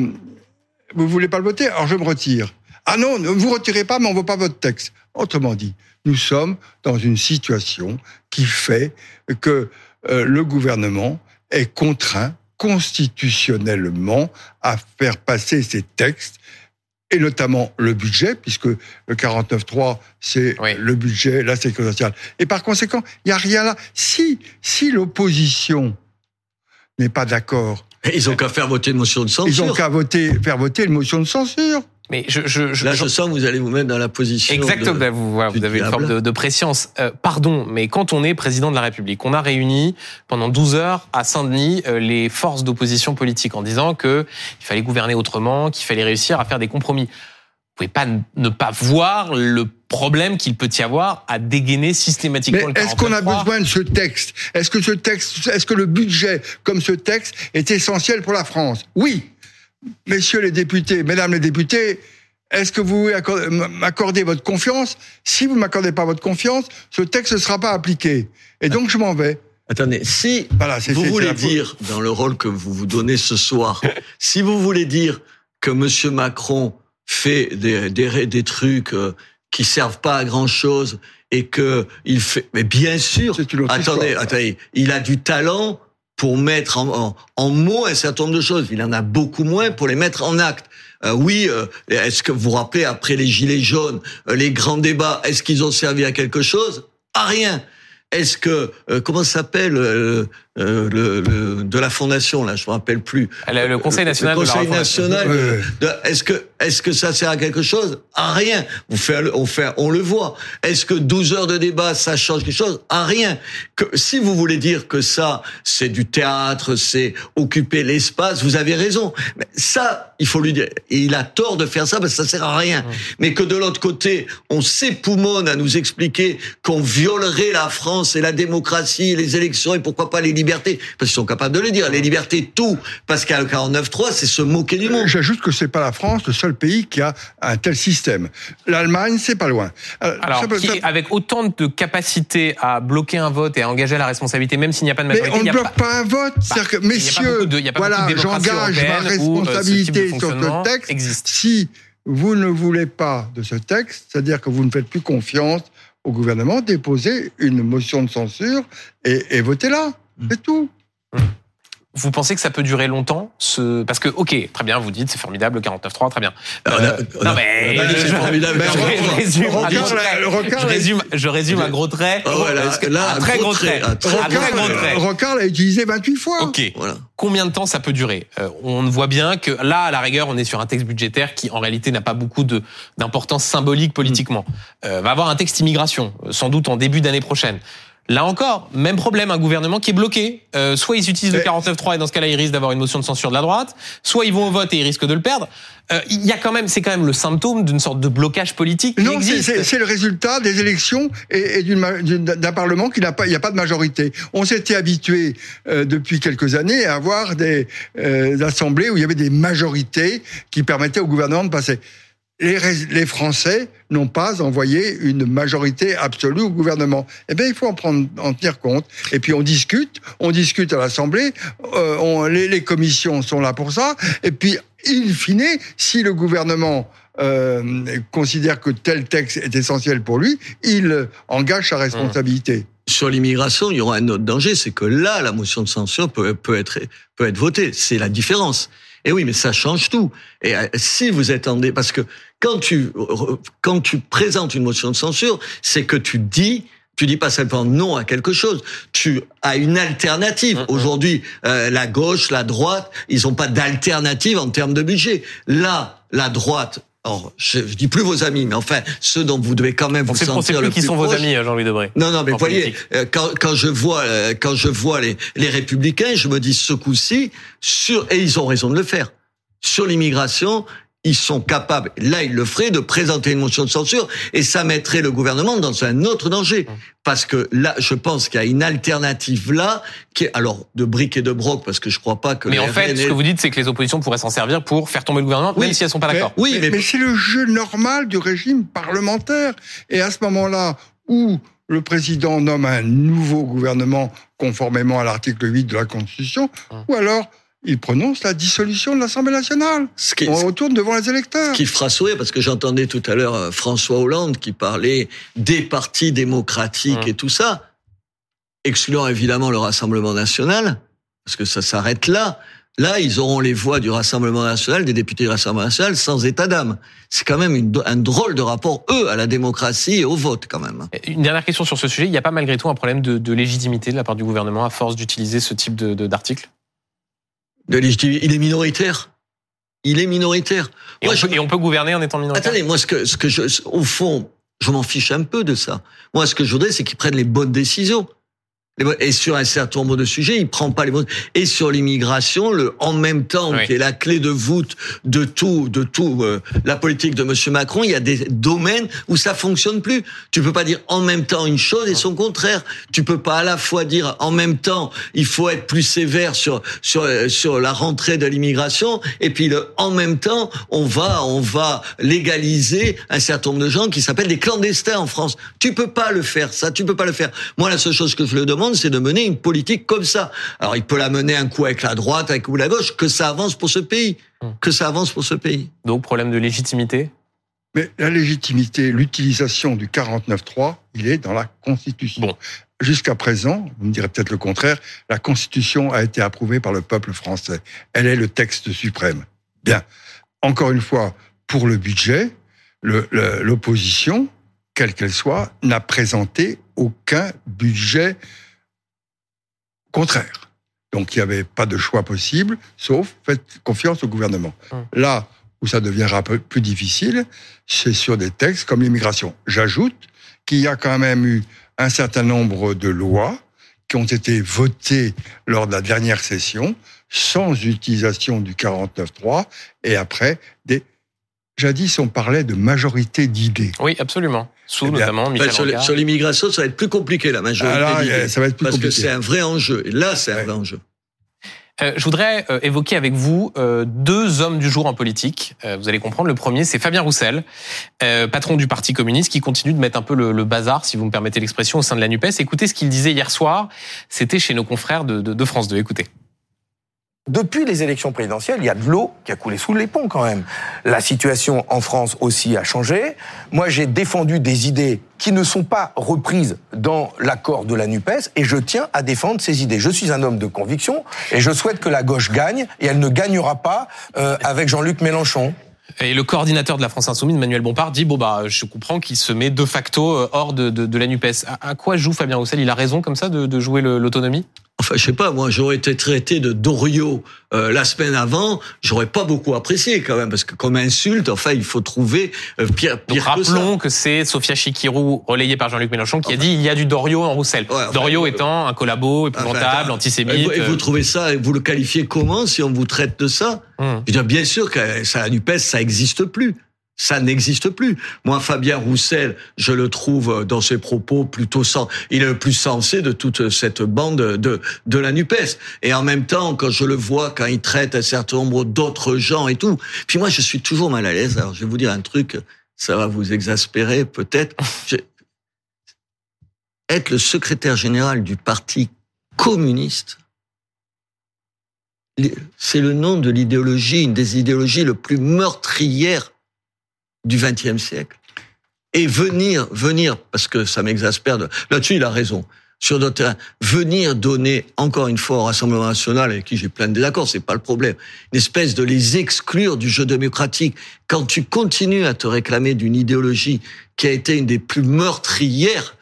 vous voulez pas le voter, alors je me retire. Ah non, ne vous retirez pas, mais on ne veut pas votre texte. Autrement dit, nous sommes dans une situation qui fait que euh, le gouvernement est contraint constitutionnellement à faire passer ces textes et notamment le budget, puisque le 49.3, c'est le budget, la sécurité sociale. Et par conséquent, il n'y a rien là. Si, si l'opposition n'est pas d'accord... Ils ont qu'à faire voter une motion de censure. Ils ont qu'à voter, faire voter une motion de censure. Mais je, je, je, Là, je sens que vous allez vous mettre dans la position. Exactement. De, vous, vous avez une forme de, de préscience. Euh, pardon, mais quand on est président de la République, on a réuni pendant 12 heures à Saint-Denis euh, les forces d'opposition politique en disant que il fallait gouverner autrement, qu'il fallait réussir à faire des compromis. Vous pouvez pas ne pas voir le problème qu'il peut y avoir à dégainer systématiquement Mais Est-ce qu'on a besoin de ce texte? Est-ce que ce texte, est-ce que le budget comme ce texte est essentiel pour la France? Oui messieurs les députés, mesdames les députés, est-ce que vous m'accordez votre confiance? Si vous m'accordez pas votre confiance, ce texte ne sera pas appliqué. Et donc je m'en vais. Attendez, si vous voulez dire, dans le rôle que vous vous donnez ce soir, si vous voulez dire que M. Macron fait des, des, des trucs euh, qui servent pas à grand chose et que il fait, mais bien sûr, attendez, attendez, il a du talent pour mettre en, en, mots un certain nombre de choses. Il en a beaucoup moins pour les mettre en acte. Euh, oui, euh, est-ce que vous vous rappelez, après les Gilets jaunes, euh, les grands débats, est-ce qu'ils ont servi à quelque chose? À rien. Est-ce que comment s'appelle le, de la fondation là, je me rappelle plus. Le Conseil national. Le Conseil national. Est-ce que est-ce que ça sert à quelque chose? À rien. Vous fait, on fait, on le voit. Est-ce que 12 heures de débat, ça change quelque chose? À rien. Que, si vous voulez dire que ça, c'est du théâtre, c'est occuper l'espace, vous avez raison. Mais ça, il faut lui dire. Et il a tort de faire ça parce que ça sert à rien. Mais que de l'autre côté, on s'époumonne à nous expliquer qu'on violerait la France et la démocratie, et les élections et pourquoi pas les libertés. Parce qu'ils sont capables de le dire. Les libertés, tout. Parce qu'à le 49-3, c'est se moquer du monde. J'ajoute que c'est pas la France, le seul pays qui a un tel système. L'Allemagne, c'est pas loin. Euh, Alors, avec autant de capacité à bloquer un vote et à engager la responsabilité, même s'il n'y a pas de majorité. Mais on ne bloque pas, un vote. Bah, C'est-à-dire que, messieurs, voilà, j'engage ma euh, responsabilité sur ce texte. Existe. Si vous ne voulez pas de ce texte, c'est-à-dire que vous ne faites plus confiance au gouvernement, déposez une motion de censure et, et votez-la. Mmh. C'est tout. Mmh. Vous pensez que ça peut durer longtemps ce... Parce que, ok, très bien, vous dites, c'est formidable, le 49.3, très bien. Euh, non, mais... C'est formidable. Je résume, je résume un gros trait. Oh, voilà, là, un très gros trait. Un très gros trait. Rocard l'a utilisé 28 fois. Ok. Voilà. Combien de temps ça peut durer? Euh, On voit bien que là, à la rigueur, on est sur un texte budgétaire qui, en réalité, n'a pas beaucoup d'importance symbolique politiquement. Mm. Euh, va avoir un texte immigration, sans doute en début d'année prochaine. Là encore, même problème, un gouvernement qui est bloqué. Euh, soit ils utilisent le 49.3 et dans ce cas-là, ils risquent d'avoir une motion de censure de la droite, soit ils vont au vote et ils risquent de le perdre. Euh, il y a quand même, c'est quand même le symptôme d'une sorte de blocage politique. Qui non, c'est le résultat des élections et, d'un parlement qui n'a pas, il n'y a pas de majorité. On s'était habitué euh, depuis quelques années à avoir des euh, assemblées où il y avait des majorités qui permettaient au gouvernement de passer les, Français n'ont pas envoyé une majorité absolue au gouvernement. Eh bien, il faut en prendre, en tenir compte. Et puis on discute, on discute à l'Assemblée. Euh, les, commissions sont là pour ça. Et puis, in fine, si le gouvernement euh, considère que tel texte est essentiel pour lui, il engage sa responsabilité. Sur l'immigration, il y aura un autre danger, c'est que là, la motion de censure peut, être peut être votée. C'est la différence. Et oui, mais ça change tout. Et euh, si vous êtes en parce que quand tu quand tu présentes une motion de censure, c'est que tu dis tu dis pas simplement non à quelque chose, tu as une alternative. Aujourd'hui, euh, la gauche, la droite, ils n'ont pas d'alternative en termes de budget. Là, la droite alors, je, je, dis plus vos amis, mais enfin ceux dont vous devez quand même vous sentir le plus qui sont vos amis, Jean-Louis Debré. Non, non, mais vous voyez, euh, quand, quand je vois euh, quand je vois les, les républicains, je me dis ce coup-ci sur et ils ont raison de le faire sur l'immigration ils sont capables, là ils le feraient, de présenter une motion de censure et ça mettrait le gouvernement dans un autre danger. Parce que là, je pense qu'il y a une alternative là, qui est alors de briques et de broc, parce que je crois pas que. Mais en fait, ce que vous dites, c'est que les oppositions pourraient s'en servir pour faire tomber le gouvernement, même si elles sont pas d'accord. Oui, mais, mais c'est le jeu normal du régime parlementaire. Et à ce moment-là, où le président nomme un nouveau gouvernement conformément à l'article 8 de la Constitution, hum. ou alors il prononce la dissolution de l'Assemblée nationale. Ce qui, On retourne devant les électeurs. Ce qui fera sourire, parce que j'entendais tout à l'heure euh, François Hollande qui parlait des partis démocratiques mmh. et tout ça, excluant évidemment le Rassemblement national, parce que ça s'arrête là. Là, ils auront les voix du Rassemblement national, des députés du Rassemblement national, sans état d'âme. C'est quand même une, un drôle de rapport, eux, à la démocratie et au vote, quand même. Une dernière question sur ce sujet. Il n'y a pas malgré tout un problème de, de, légitimité de la part du gouvernement à force d'utiliser ce type d'article de, de Il est minoritaire. Il est minoritaire. Et, on, peut, et on peut gouverner en étant minoritaire. Attendez, moi, ce que, ce que je, au fond, je m'en fiche un peu de ça. Moi, ce que je voudrais, c'est qu'ils prennent les bonnes décisions. Et sur un certain nombre de sujets, il prend pas les bonnes. Et sur l'immigration, le en même temps, qui est la clé de voûte de tout, de tout euh, la politique de Monsieur Macron, il y a des domaines où ça fonctionne plus. Tu peux pas dire en même temps une chose et son contraire. Tu peux pas à la fois dire en même temps il faut être plus sévère sur sur euh, sur la rentrée de l'immigration et puis le en même temps on va on va légaliser un certain nombre de gens qui s'appellent des clandestins en France. Tu peux pas le faire ça. Tu peux pas le faire. Moi, la seule chose que je le demande c'est de mener une politique comme ça. Alors, il peut la mener un coup avec la droite, un coup avec la gauche, que ça avance pour ce pays. Hum. Que ça avance pour ce pays. Donc, problème de légitimité? Mais la légitimité, l'utilisation du 49-3, il est dans la Constitution. Bon. Jusqu'à présent, vous me direz peut-être le contraire, la Constitution a été approuvée par le peuple français. Elle est le texte suprême. Bien. Encore une fois, pour le budget, l'opposition, quelle qu'elle soit, n'a présenté aucun budget contraire. Donc il n'y avait pas de choix possible, sauf faites confiance au gouvernement. Hum. Là où ça deviendra plus difficile, c'est sur des textes comme l'immigration. J'ajoute qu'il y a quand même eu un certain nombre de lois qui ont été votées lors de la dernière session sans utilisation du 49.3 et après des Jadis, on parlait de majorité d'idées. Oui, absolument. Sous eh notamment Michel Sur, sur l'immigration, ça va être plus compliqué, la majorité ah d'idées. Ça va être plus parce que c'est un vrai enjeu. Et là, c'est un vrai enjeu. Euh, je voudrais euh, évoquer avec vous euh, deux hommes du jour en politique. Euh, vous allez comprendre. Le premier, c'est Fabien Roussel, euh, patron du Parti communiste, qui continue de mettre un peu le, le bazar, si vous me permettez l'expression, au sein de la Nupes. Écoutez ce qu'il disait hier soir. C'était chez nos confrères de, de, de France 2. Écoutez. Depuis les élections présidentielles, il y a de l'eau qui a coulé sous les ponts quand même. La situation en France aussi a changé. Moi, j'ai défendu des idées qui ne sont pas reprises dans l'accord de la NUPES et je tiens à défendre ces idées. Je suis un homme de conviction et je souhaite que la gauche gagne et elle ne gagnera pas euh, avec Jean-Luc Mélenchon. Et le coordinateur de la France Insoumise, Manuel Bompard, dit bon bah je comprends qu'il se met de facto euh, hors de, de, de la Nupes. À, à, quoi joue Fabien Roussel? Il a raison comme ça de, de jouer l'autonomie? Enfin, je sais pas, moi, j'aurais été traité de Doriot euh, la semaine avant, j'aurais pas beaucoup apprécié quand même, parce que comme insulte, enfin, il faut trouver euh, pire, pire Donc, rappelons que, c'est Sophia Chikirou, relayée par Jean-Luc Mélenchon, qui a dit il y a du Doriot en Roussel. Ouais, Doriot étant un collabo épouvantable, antisémite. Et vous, vous, trouvez ça, vous le qualifiez comment si on vous traite de ça? Hum. Je veux dire, bien sûr que ça, à NUPES, ça existe plus. Ça n'existe plus. Moi, Fabien Roussel, je le trouve dans ses propos plutôt sans, il est le plus sensé de toute cette bande de, de la NUPES. Et en même temps, quand je le vois, quand il traite un certain nombre d'autres gens et tout, puis moi, je suis toujours mal à l'aise. Alors, je vais vous dire un truc, ça va vous exaspérer peut-être. Être le secrétaire général du parti communiste, c'est le nom de l'idéologie, une des idéologies le plus meurtrières du XXe siècle. Et venir, venir, parce que ça m'exaspère, là-dessus il a raison, sur notre terrain, venir donner, encore une fois, au Rassemblement national, avec qui j'ai plein de désaccords, c'est pas le problème, une espèce de les exclure du jeu démocratique, quand tu continues à te réclamer d'une idéologie qui a été une des plus meurtrières,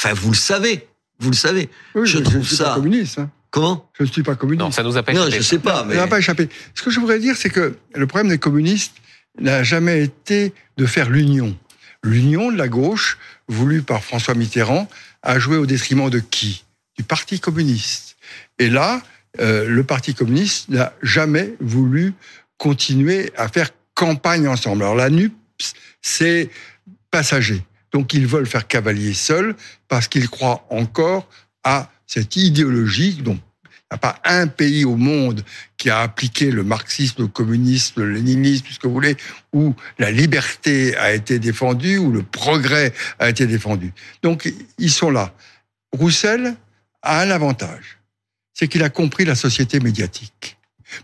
enfin, vous le savez, vous le savez. Oui, je, je trouve suis ça. Pas communiste. Hein. Comment? Je ne suis pas communiste. Non, ça nous a pas échappé. Non, je sais pas. Mais... Ça n'a pas échappé. Ce que je voudrais dire, c'est que le problème des communistes, n'a jamais été de faire l'union. L'union de la gauche, voulue par François Mitterrand, a joué au détriment de qui? Du Parti communiste. Et là, euh, le Parti communiste n'a jamais voulu continuer à faire campagne ensemble. Alors la NUPS, c'est passager. Donc ils veulent faire cavalier seul parce qu'ils croient encore à cette idéologie dont n'y a pas un pays au monde qui a appliqué le marxisme, le communisme, le léninisme, tout ce que vous voulez, où la liberté a été défendue, où le progrès a été défendu. Donc, ils sont là. Roussel a un avantage, c'est qu'il a compris la société médiatique.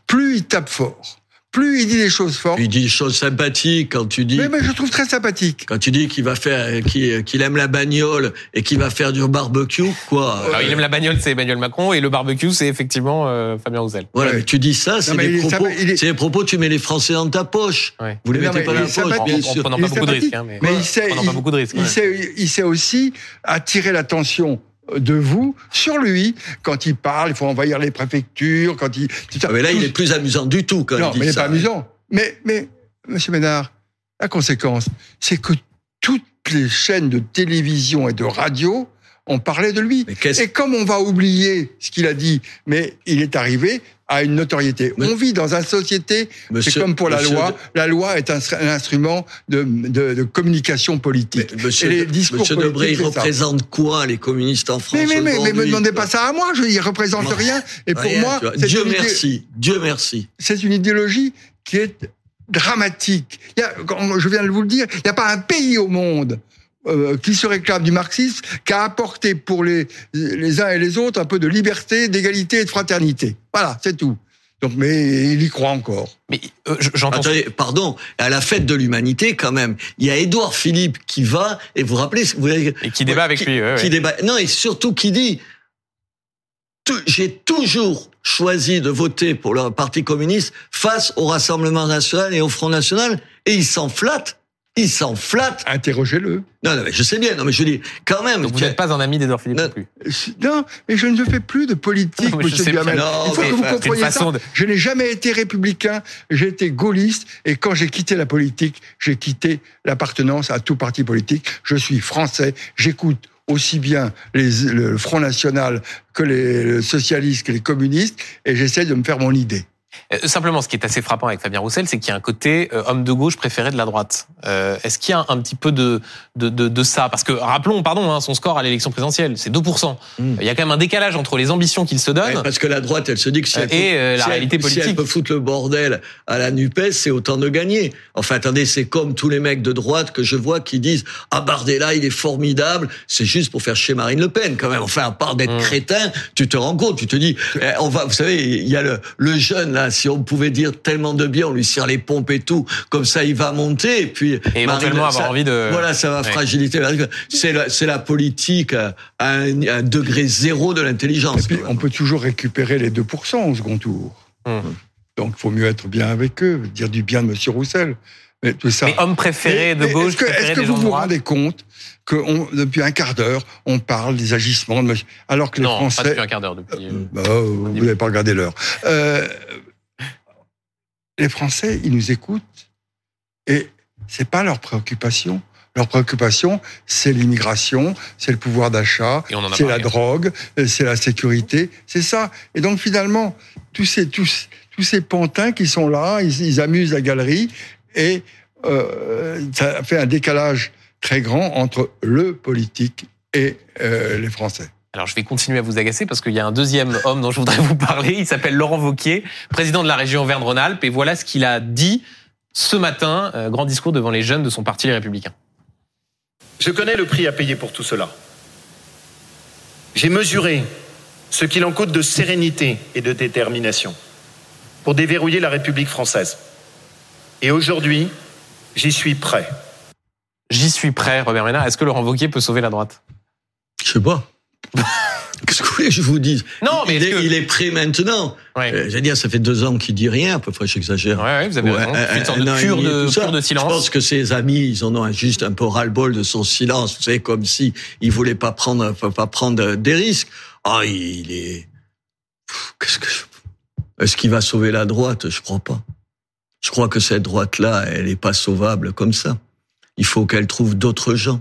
Plus il tape fort, plus il dit des choses fortes. Il dit des choses sympathiques quand tu dis. Mais, mais je trouve très sympathique. Quand tu dis qu'il va faire, qu'il aime la bagnole et qu'il va faire du barbecue, quoi. Alors, il aime la bagnole, c'est Emmanuel Macron, et le barbecue, c'est effectivement euh, Fabien Roussel. Voilà, mais tu dis ça, c'est des propos. C'est des propos, tu mets les Français dans ta poche. Vous les mettez pas dans la poche, bien sûr. En prenant pas beaucoup de risques. Hein, mais, mais il sait, pas beaucoup de risques. Il, sait, il sait aussi attirer l'attention de vous sur lui quand il parle. Il faut envahir les préfectures. Quand il. Ah, mais là, il est plus amusant du tout quand non, il dit mais il n'est pas amusant. Mais, mais, Monsieur Ménard, la conséquence, c'est que toutes les chaînes de télévision et de radio ont parlé de lui. Et comme on va oublier ce qu'il a dit, mais il est arrivé à une notoriété. on vit dans une société, c'est comme pour la loi. La loi est un, instrument de, de, de, communication politique. monsieur, et les discours monsieur Debré, il représente quoi les communistes en France Mais, mais, mais, me demandez pas ça à moi. Je, il représente rien. Et pour moi, Dieu merci, Dieu merci. C'est une idéologie qui est dramatique. Il y a, je viens de vous le dire, il n'y a pas un pays au monde euh, qui se réclame du marxisme, qui a apporté pour les, les uns et les autres un peu de liberté, d'égalité et de fraternité. Voilà, c'est tout. Donc, mais il y croit encore. Mais euh, j'entends. Attendez, pardon. À la fête de l'humanité, quand même, il y a Édouard Philippe qui va et vous rappelez, vous et qui débat avec lui. Ouais, qui débat. Non, et surtout qui dit j'ai toujours choisi de voter pour le Parti communiste face au Rassemblement national et au Front national, et il s'en flatte il s'en flatte. Interrogez-le. Non, non, mais je sais bien. Non, mais je dis quand même. vous n'êtes pas un ami d'Edouard Philippe non, plus. Non, mais je ne fais plus de politique, monsieur Duhamel. Il faut que vous compreniez ça. Je n'ai jamais été républicain. J'ai été gaulliste. Et quand j'ai quitté la politique, j'ai quitté l'appartenance à tout parti politique. Je suis français. J'écoute aussi bien les, le Front National que les socialistes, que les communistes, et j'essaie de me faire mon idée. Euh, simplement, ce qui est assez frappant avec Fabien Roussel, c'est qu'il y a un côté euh, homme de gauche préféré de la droite. Euh, Est-ce qu'il y a un, petit peu de, de, de, de ça? Parce que rappelons, pardon, hein, son score à l'élection présidentielle, c'est 2%. Hmm. Il y a quand même un décalage entre les ambitions qu'il se donne. parce que la droite, elle se dit que si elle et euh, la réalité politique. Si elle peut foutre le bordel à la Nupes, c'est autant de gagner. Enfin, attendez, c'est comme tous les mecs de droite que je vois qui disent ah Bardella, il est formidable. C'est juste pour faire chez Marine Le Pen, quand même. Enfin, à part d'être hmm. crétin, tu te rends compte, tu te dis, eh, on va, vous savez, il y a le, le jeune là si on pouvait dire tellement de bien, on lui serre les pompes et tout, comme ça il va monter, et puis et éventuellement avoir envie de voilà, ça va fragiliter. C'est la, c'est la politique à un, degré zéro de l'intelligence. Et puis on peut toujours récupérer les 2% au second tour. Hum. Donc il faut mieux être bien avec eux, dire du bien de Monsieur Roussel. Mais, tout ça. mais homme préféré de gauche, est-ce que, est que vous vous rendez compte que on, depuis un quart d'heure, on parle des agissements de monsieur, alors que les non, Français. Pas depuis un quart d'heure, depuis. Euh, bah, vous n'avez pas regardé l'heure. Euh, les Français, ils nous écoutent et c'est pas leur préoccupation. Leur préoccupation, c'est l'immigration, c'est le pouvoir d'achat, c'est la drogue, c'est la sécurité, c'est ça. Et donc finalement, tous ces tous tous ces pantins qui sont là, ils, amusent la galerie et euh, ça fait un décalage très grand entre le politique et euh, les Français. Alors je vais continuer à vous agacer parce qu'il y a un deuxième homme dont je voudrais vous parler. Il s'appelle Laurent Vauquier, président de la région Auvergne-Rhône-Alpes. Et voilà ce qu'il a dit ce matin, euh, grand discours devant les jeunes de son parti Les Républicains. Je connais le prix à payer pour tout cela. J'ai mesuré ce qu'il en coûte de sérénité et de détermination pour déverrouiller la République française. Et aujourd'hui, j'y suis prêt. J'y suis prêt, Robert Ménard. Est-ce que Laurent Vauquier peut sauver la droite? Je sais pas. Qu'est-ce que vous voulez que je vous dise? Non, mais il, est, il est, prêt maintenant. Ouais. Euh, J'allais dire, ça fait deux ans qu'il dit rien, à peu près, j'exagère. Ouais, ouais, vous avez raison. Un, une sorte de cure de, de, silence. Je pense que ses amis, ils en ont juste un peu ras-le-bol de son silence. Vous savez, comme si il voulait pas prendre, pas prendre des risques. Ah, il est. Qu'est-ce que. Est-ce qu'il va sauver la droite? Je crois pas. Je crois que cette droite-là, elle n'est pas sauvable comme ça. Il faut qu'elle trouve d'autres gens.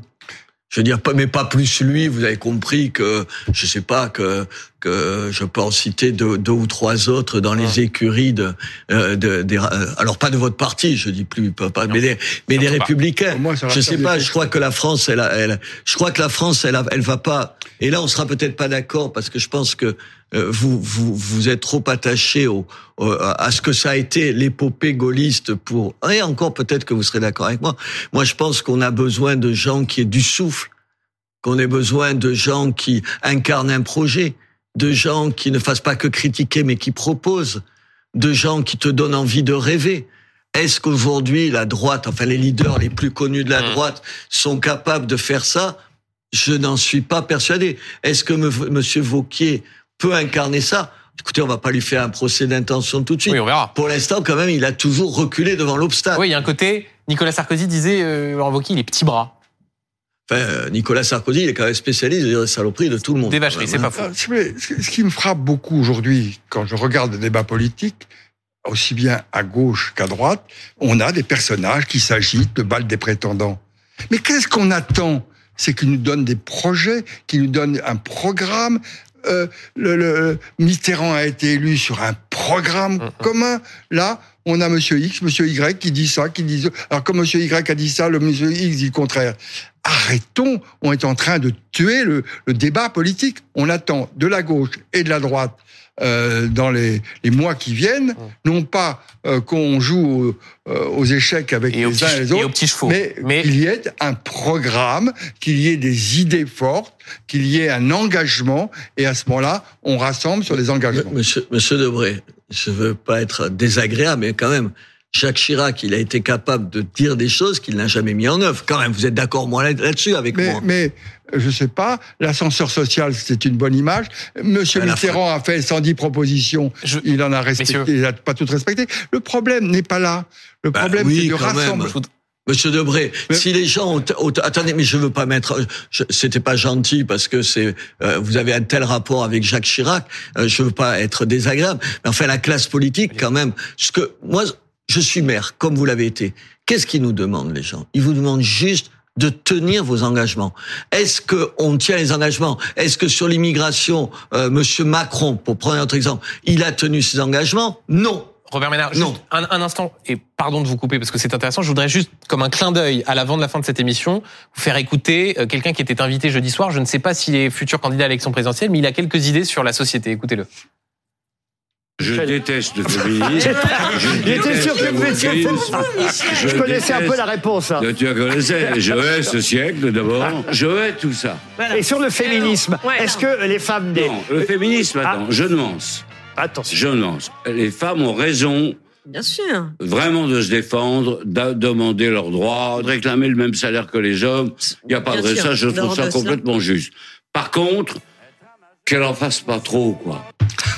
Je veux dire, mais pas plus lui. Vous avez compris que, je sais pas, que que je peux en citer deux, deux ou trois autres dans les écuries de, euh, de, euh, alors pas de votre parti, je dis plus, pas, mais des, mais des républicains. Moi, je sais pas. Je crois que la France, elle, elle, je crois que la France, elle, elle va pas. Et là, on sera peut-être pas d'accord parce que je pense que euh, vous, vous, vous êtes trop attaché au, à ce que ça a été l'épopée gaulliste pour. Et encore peut-être que vous serez d'accord avec moi. Moi, je pense qu'on a besoin de gens qui aient du souffle, qu'on ait besoin de gens qui incarnent un projet de gens qui ne fassent pas que critiquer, mais qui proposent, de gens qui te donnent envie de rêver. Est-ce qu'aujourd'hui, la droite, enfin les leaders les plus connus de la mmh. droite, sont capables de faire ça? Je n'en suis pas persuadé. Est-ce que M. Vauquier peut incarner ça Écoutez, on va pas lui faire un procès d'intention tout de suite. Oui, on verra. Pour l'instant, quand même, il a toujours reculé devant l'obstacle. Oui, il y a un côté. Nicolas Sarkozy disait, euh, Laurent Wauquiez, il est petits bras. Enfin, Nicolas Sarkozy, il est quand même spécialiste de saloperie de tout le monde. Des vacheries, c'est pas faux. Ce qui me frappe beaucoup aujourd'hui, quand je regarde les débats politiques, aussi bien à gauche qu'à droite, on a des personnages qui s'agitent, de balles des prétendants. Mais qu'est-ce qu'on attend? C'est qu'ils nous donnent des projets, qu'ils nous donnent un programme. Euh, le, le, Mitterrand a été élu sur un programme mm, mm. commun. Là, on a Monsieur X, Monsieur Y qui dit ça, qui dit. Alors comme Monsieur Y a dit ça, le Monsieur X dit le contraire arrêtons, on est en train de tuer le, débat politique. On attend de la gauche et de la droite euh, dans les, mois qui viennent, non pas euh, qu'on joue euh, aux échecs avec les uns et les autres, mais, mais... qu'il y ait un programme, qu'il y ait des idées fortes, qu'il y ait un engagement, et à ce moment-là, on rassemble sur les engagements. Monsieur, Monsieur Debré, je veux pas être désagréable, mais quand même, Jacques Chirac, il a été capable de dire des choses qu'il n'a jamais mis en œuvre. Quand même, vous êtes d'accord moi là-dessus avec moi Mais je sais pas, l'ascenseur social, c'est une bonne image. Monsieur Mitterrand a fait 110 propositions, il en a respecté, il n'a pas tout respecté. Le problème n'est pas là. Le bah problème, c'est de rassembler. Monsieur Debré, si les gens ont, attendez, mais je veux pas mettre, c'était pas gentil parce que c'est, euh, vous avez un tel rapport avec Jacques Chirac, euh, je veux pas être désagréable, mais enfin la classe politique quand même, ce que moi je suis maire, comme vous l'avez été. Qu'est-ce qu'ils nous demandent, les gens? Ils vous demandent juste de tenir vos engagements. Est-ce que on tient les engagements? Est-ce que sur l'immigration, euh, Monsieur Macron, pour prendre un autre exemple, il a tenu ses engagements? Non. Robert Ménard, juste Un, un, instant, et pardon de vous couper parce que c'est intéressant, je voudrais juste, comme un clin d'œil à l'avant de la fin de cette émission, vous faire écouter euh, quelqu'un qui était invité jeudi soir. Je ne sais pas s'il est futur candidat à l'élection présidentielle, mais il a quelques idées sur la société. Écoutez-le. Je déteste le féminisme. Il était sûr que vous. Je, connaissais un peu la réponse. Hein. Tu connaissais. Je hais ce siècle d'abord. Je hais tout ça. Et sur le féminisme, est-ce que les femmes... Des... Non, le féminisme, attends, ah. je nuance. Attention. Je nuance. Les femmes ont raison Bien sûr. Vraiment de se défendre, de demander leurs droits, de réclamer le même salaire que les hommes. Il n'y a pas de ça, je trouve ça complètement juste. Par contre, qu'elle en fasse pas trop, quoi.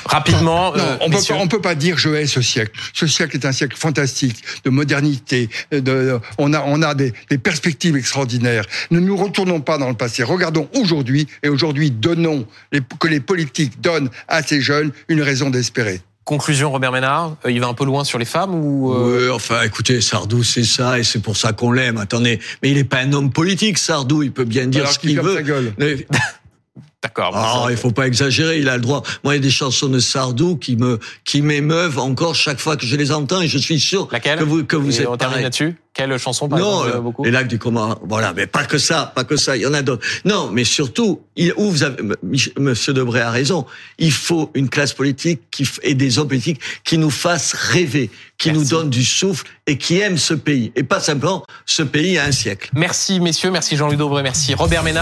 Rapidement, non, euh, on peut pas, on peut pas dire je hais ce siècle. Ce siècle est un siècle fantastique de modernité. De, on a, on a des, des perspectives extraordinaires. Ne nous retournons pas dans le passé. Regardons aujourd'hui et aujourd'hui donnons les, que les politiques donnent à ces jeunes une raison d'espérer. Conclusion, Robert Ménard, euh, il va un peu loin sur les femmes ou euh... oui, enfin, écoutez, Sardou, c'est ça, et c'est pour ça qu'on l'aime. Attendez, mais il n'est pas un homme politique, Sardou. Il peut bien dire ce qu'il veut. D'accord. Ah, il faut pas exagérer, il a le droit. Moi, il y a des chansons de Sardou qui me qui m'émeuvent encore chaque fois que je les entends et je suis sûr Laquelle que vous que vous êtes on termine là-dessus. Quelle chanson par non, exemple, beaucoup les lacs du Coma. Voilà, mais pas que ça, pas que ça. Il y en a d'autres. Non, mais surtout, il, où vous avez, Monsieur Debré a raison. Il faut une classe politique qui et des hommes politiques qui nous fassent rêver, qui nous donnent du souffle et qui aiment ce pays et pas simplement ce pays à un siècle. Merci messieurs, merci Jean-Luc Debré, merci Robert Ménard.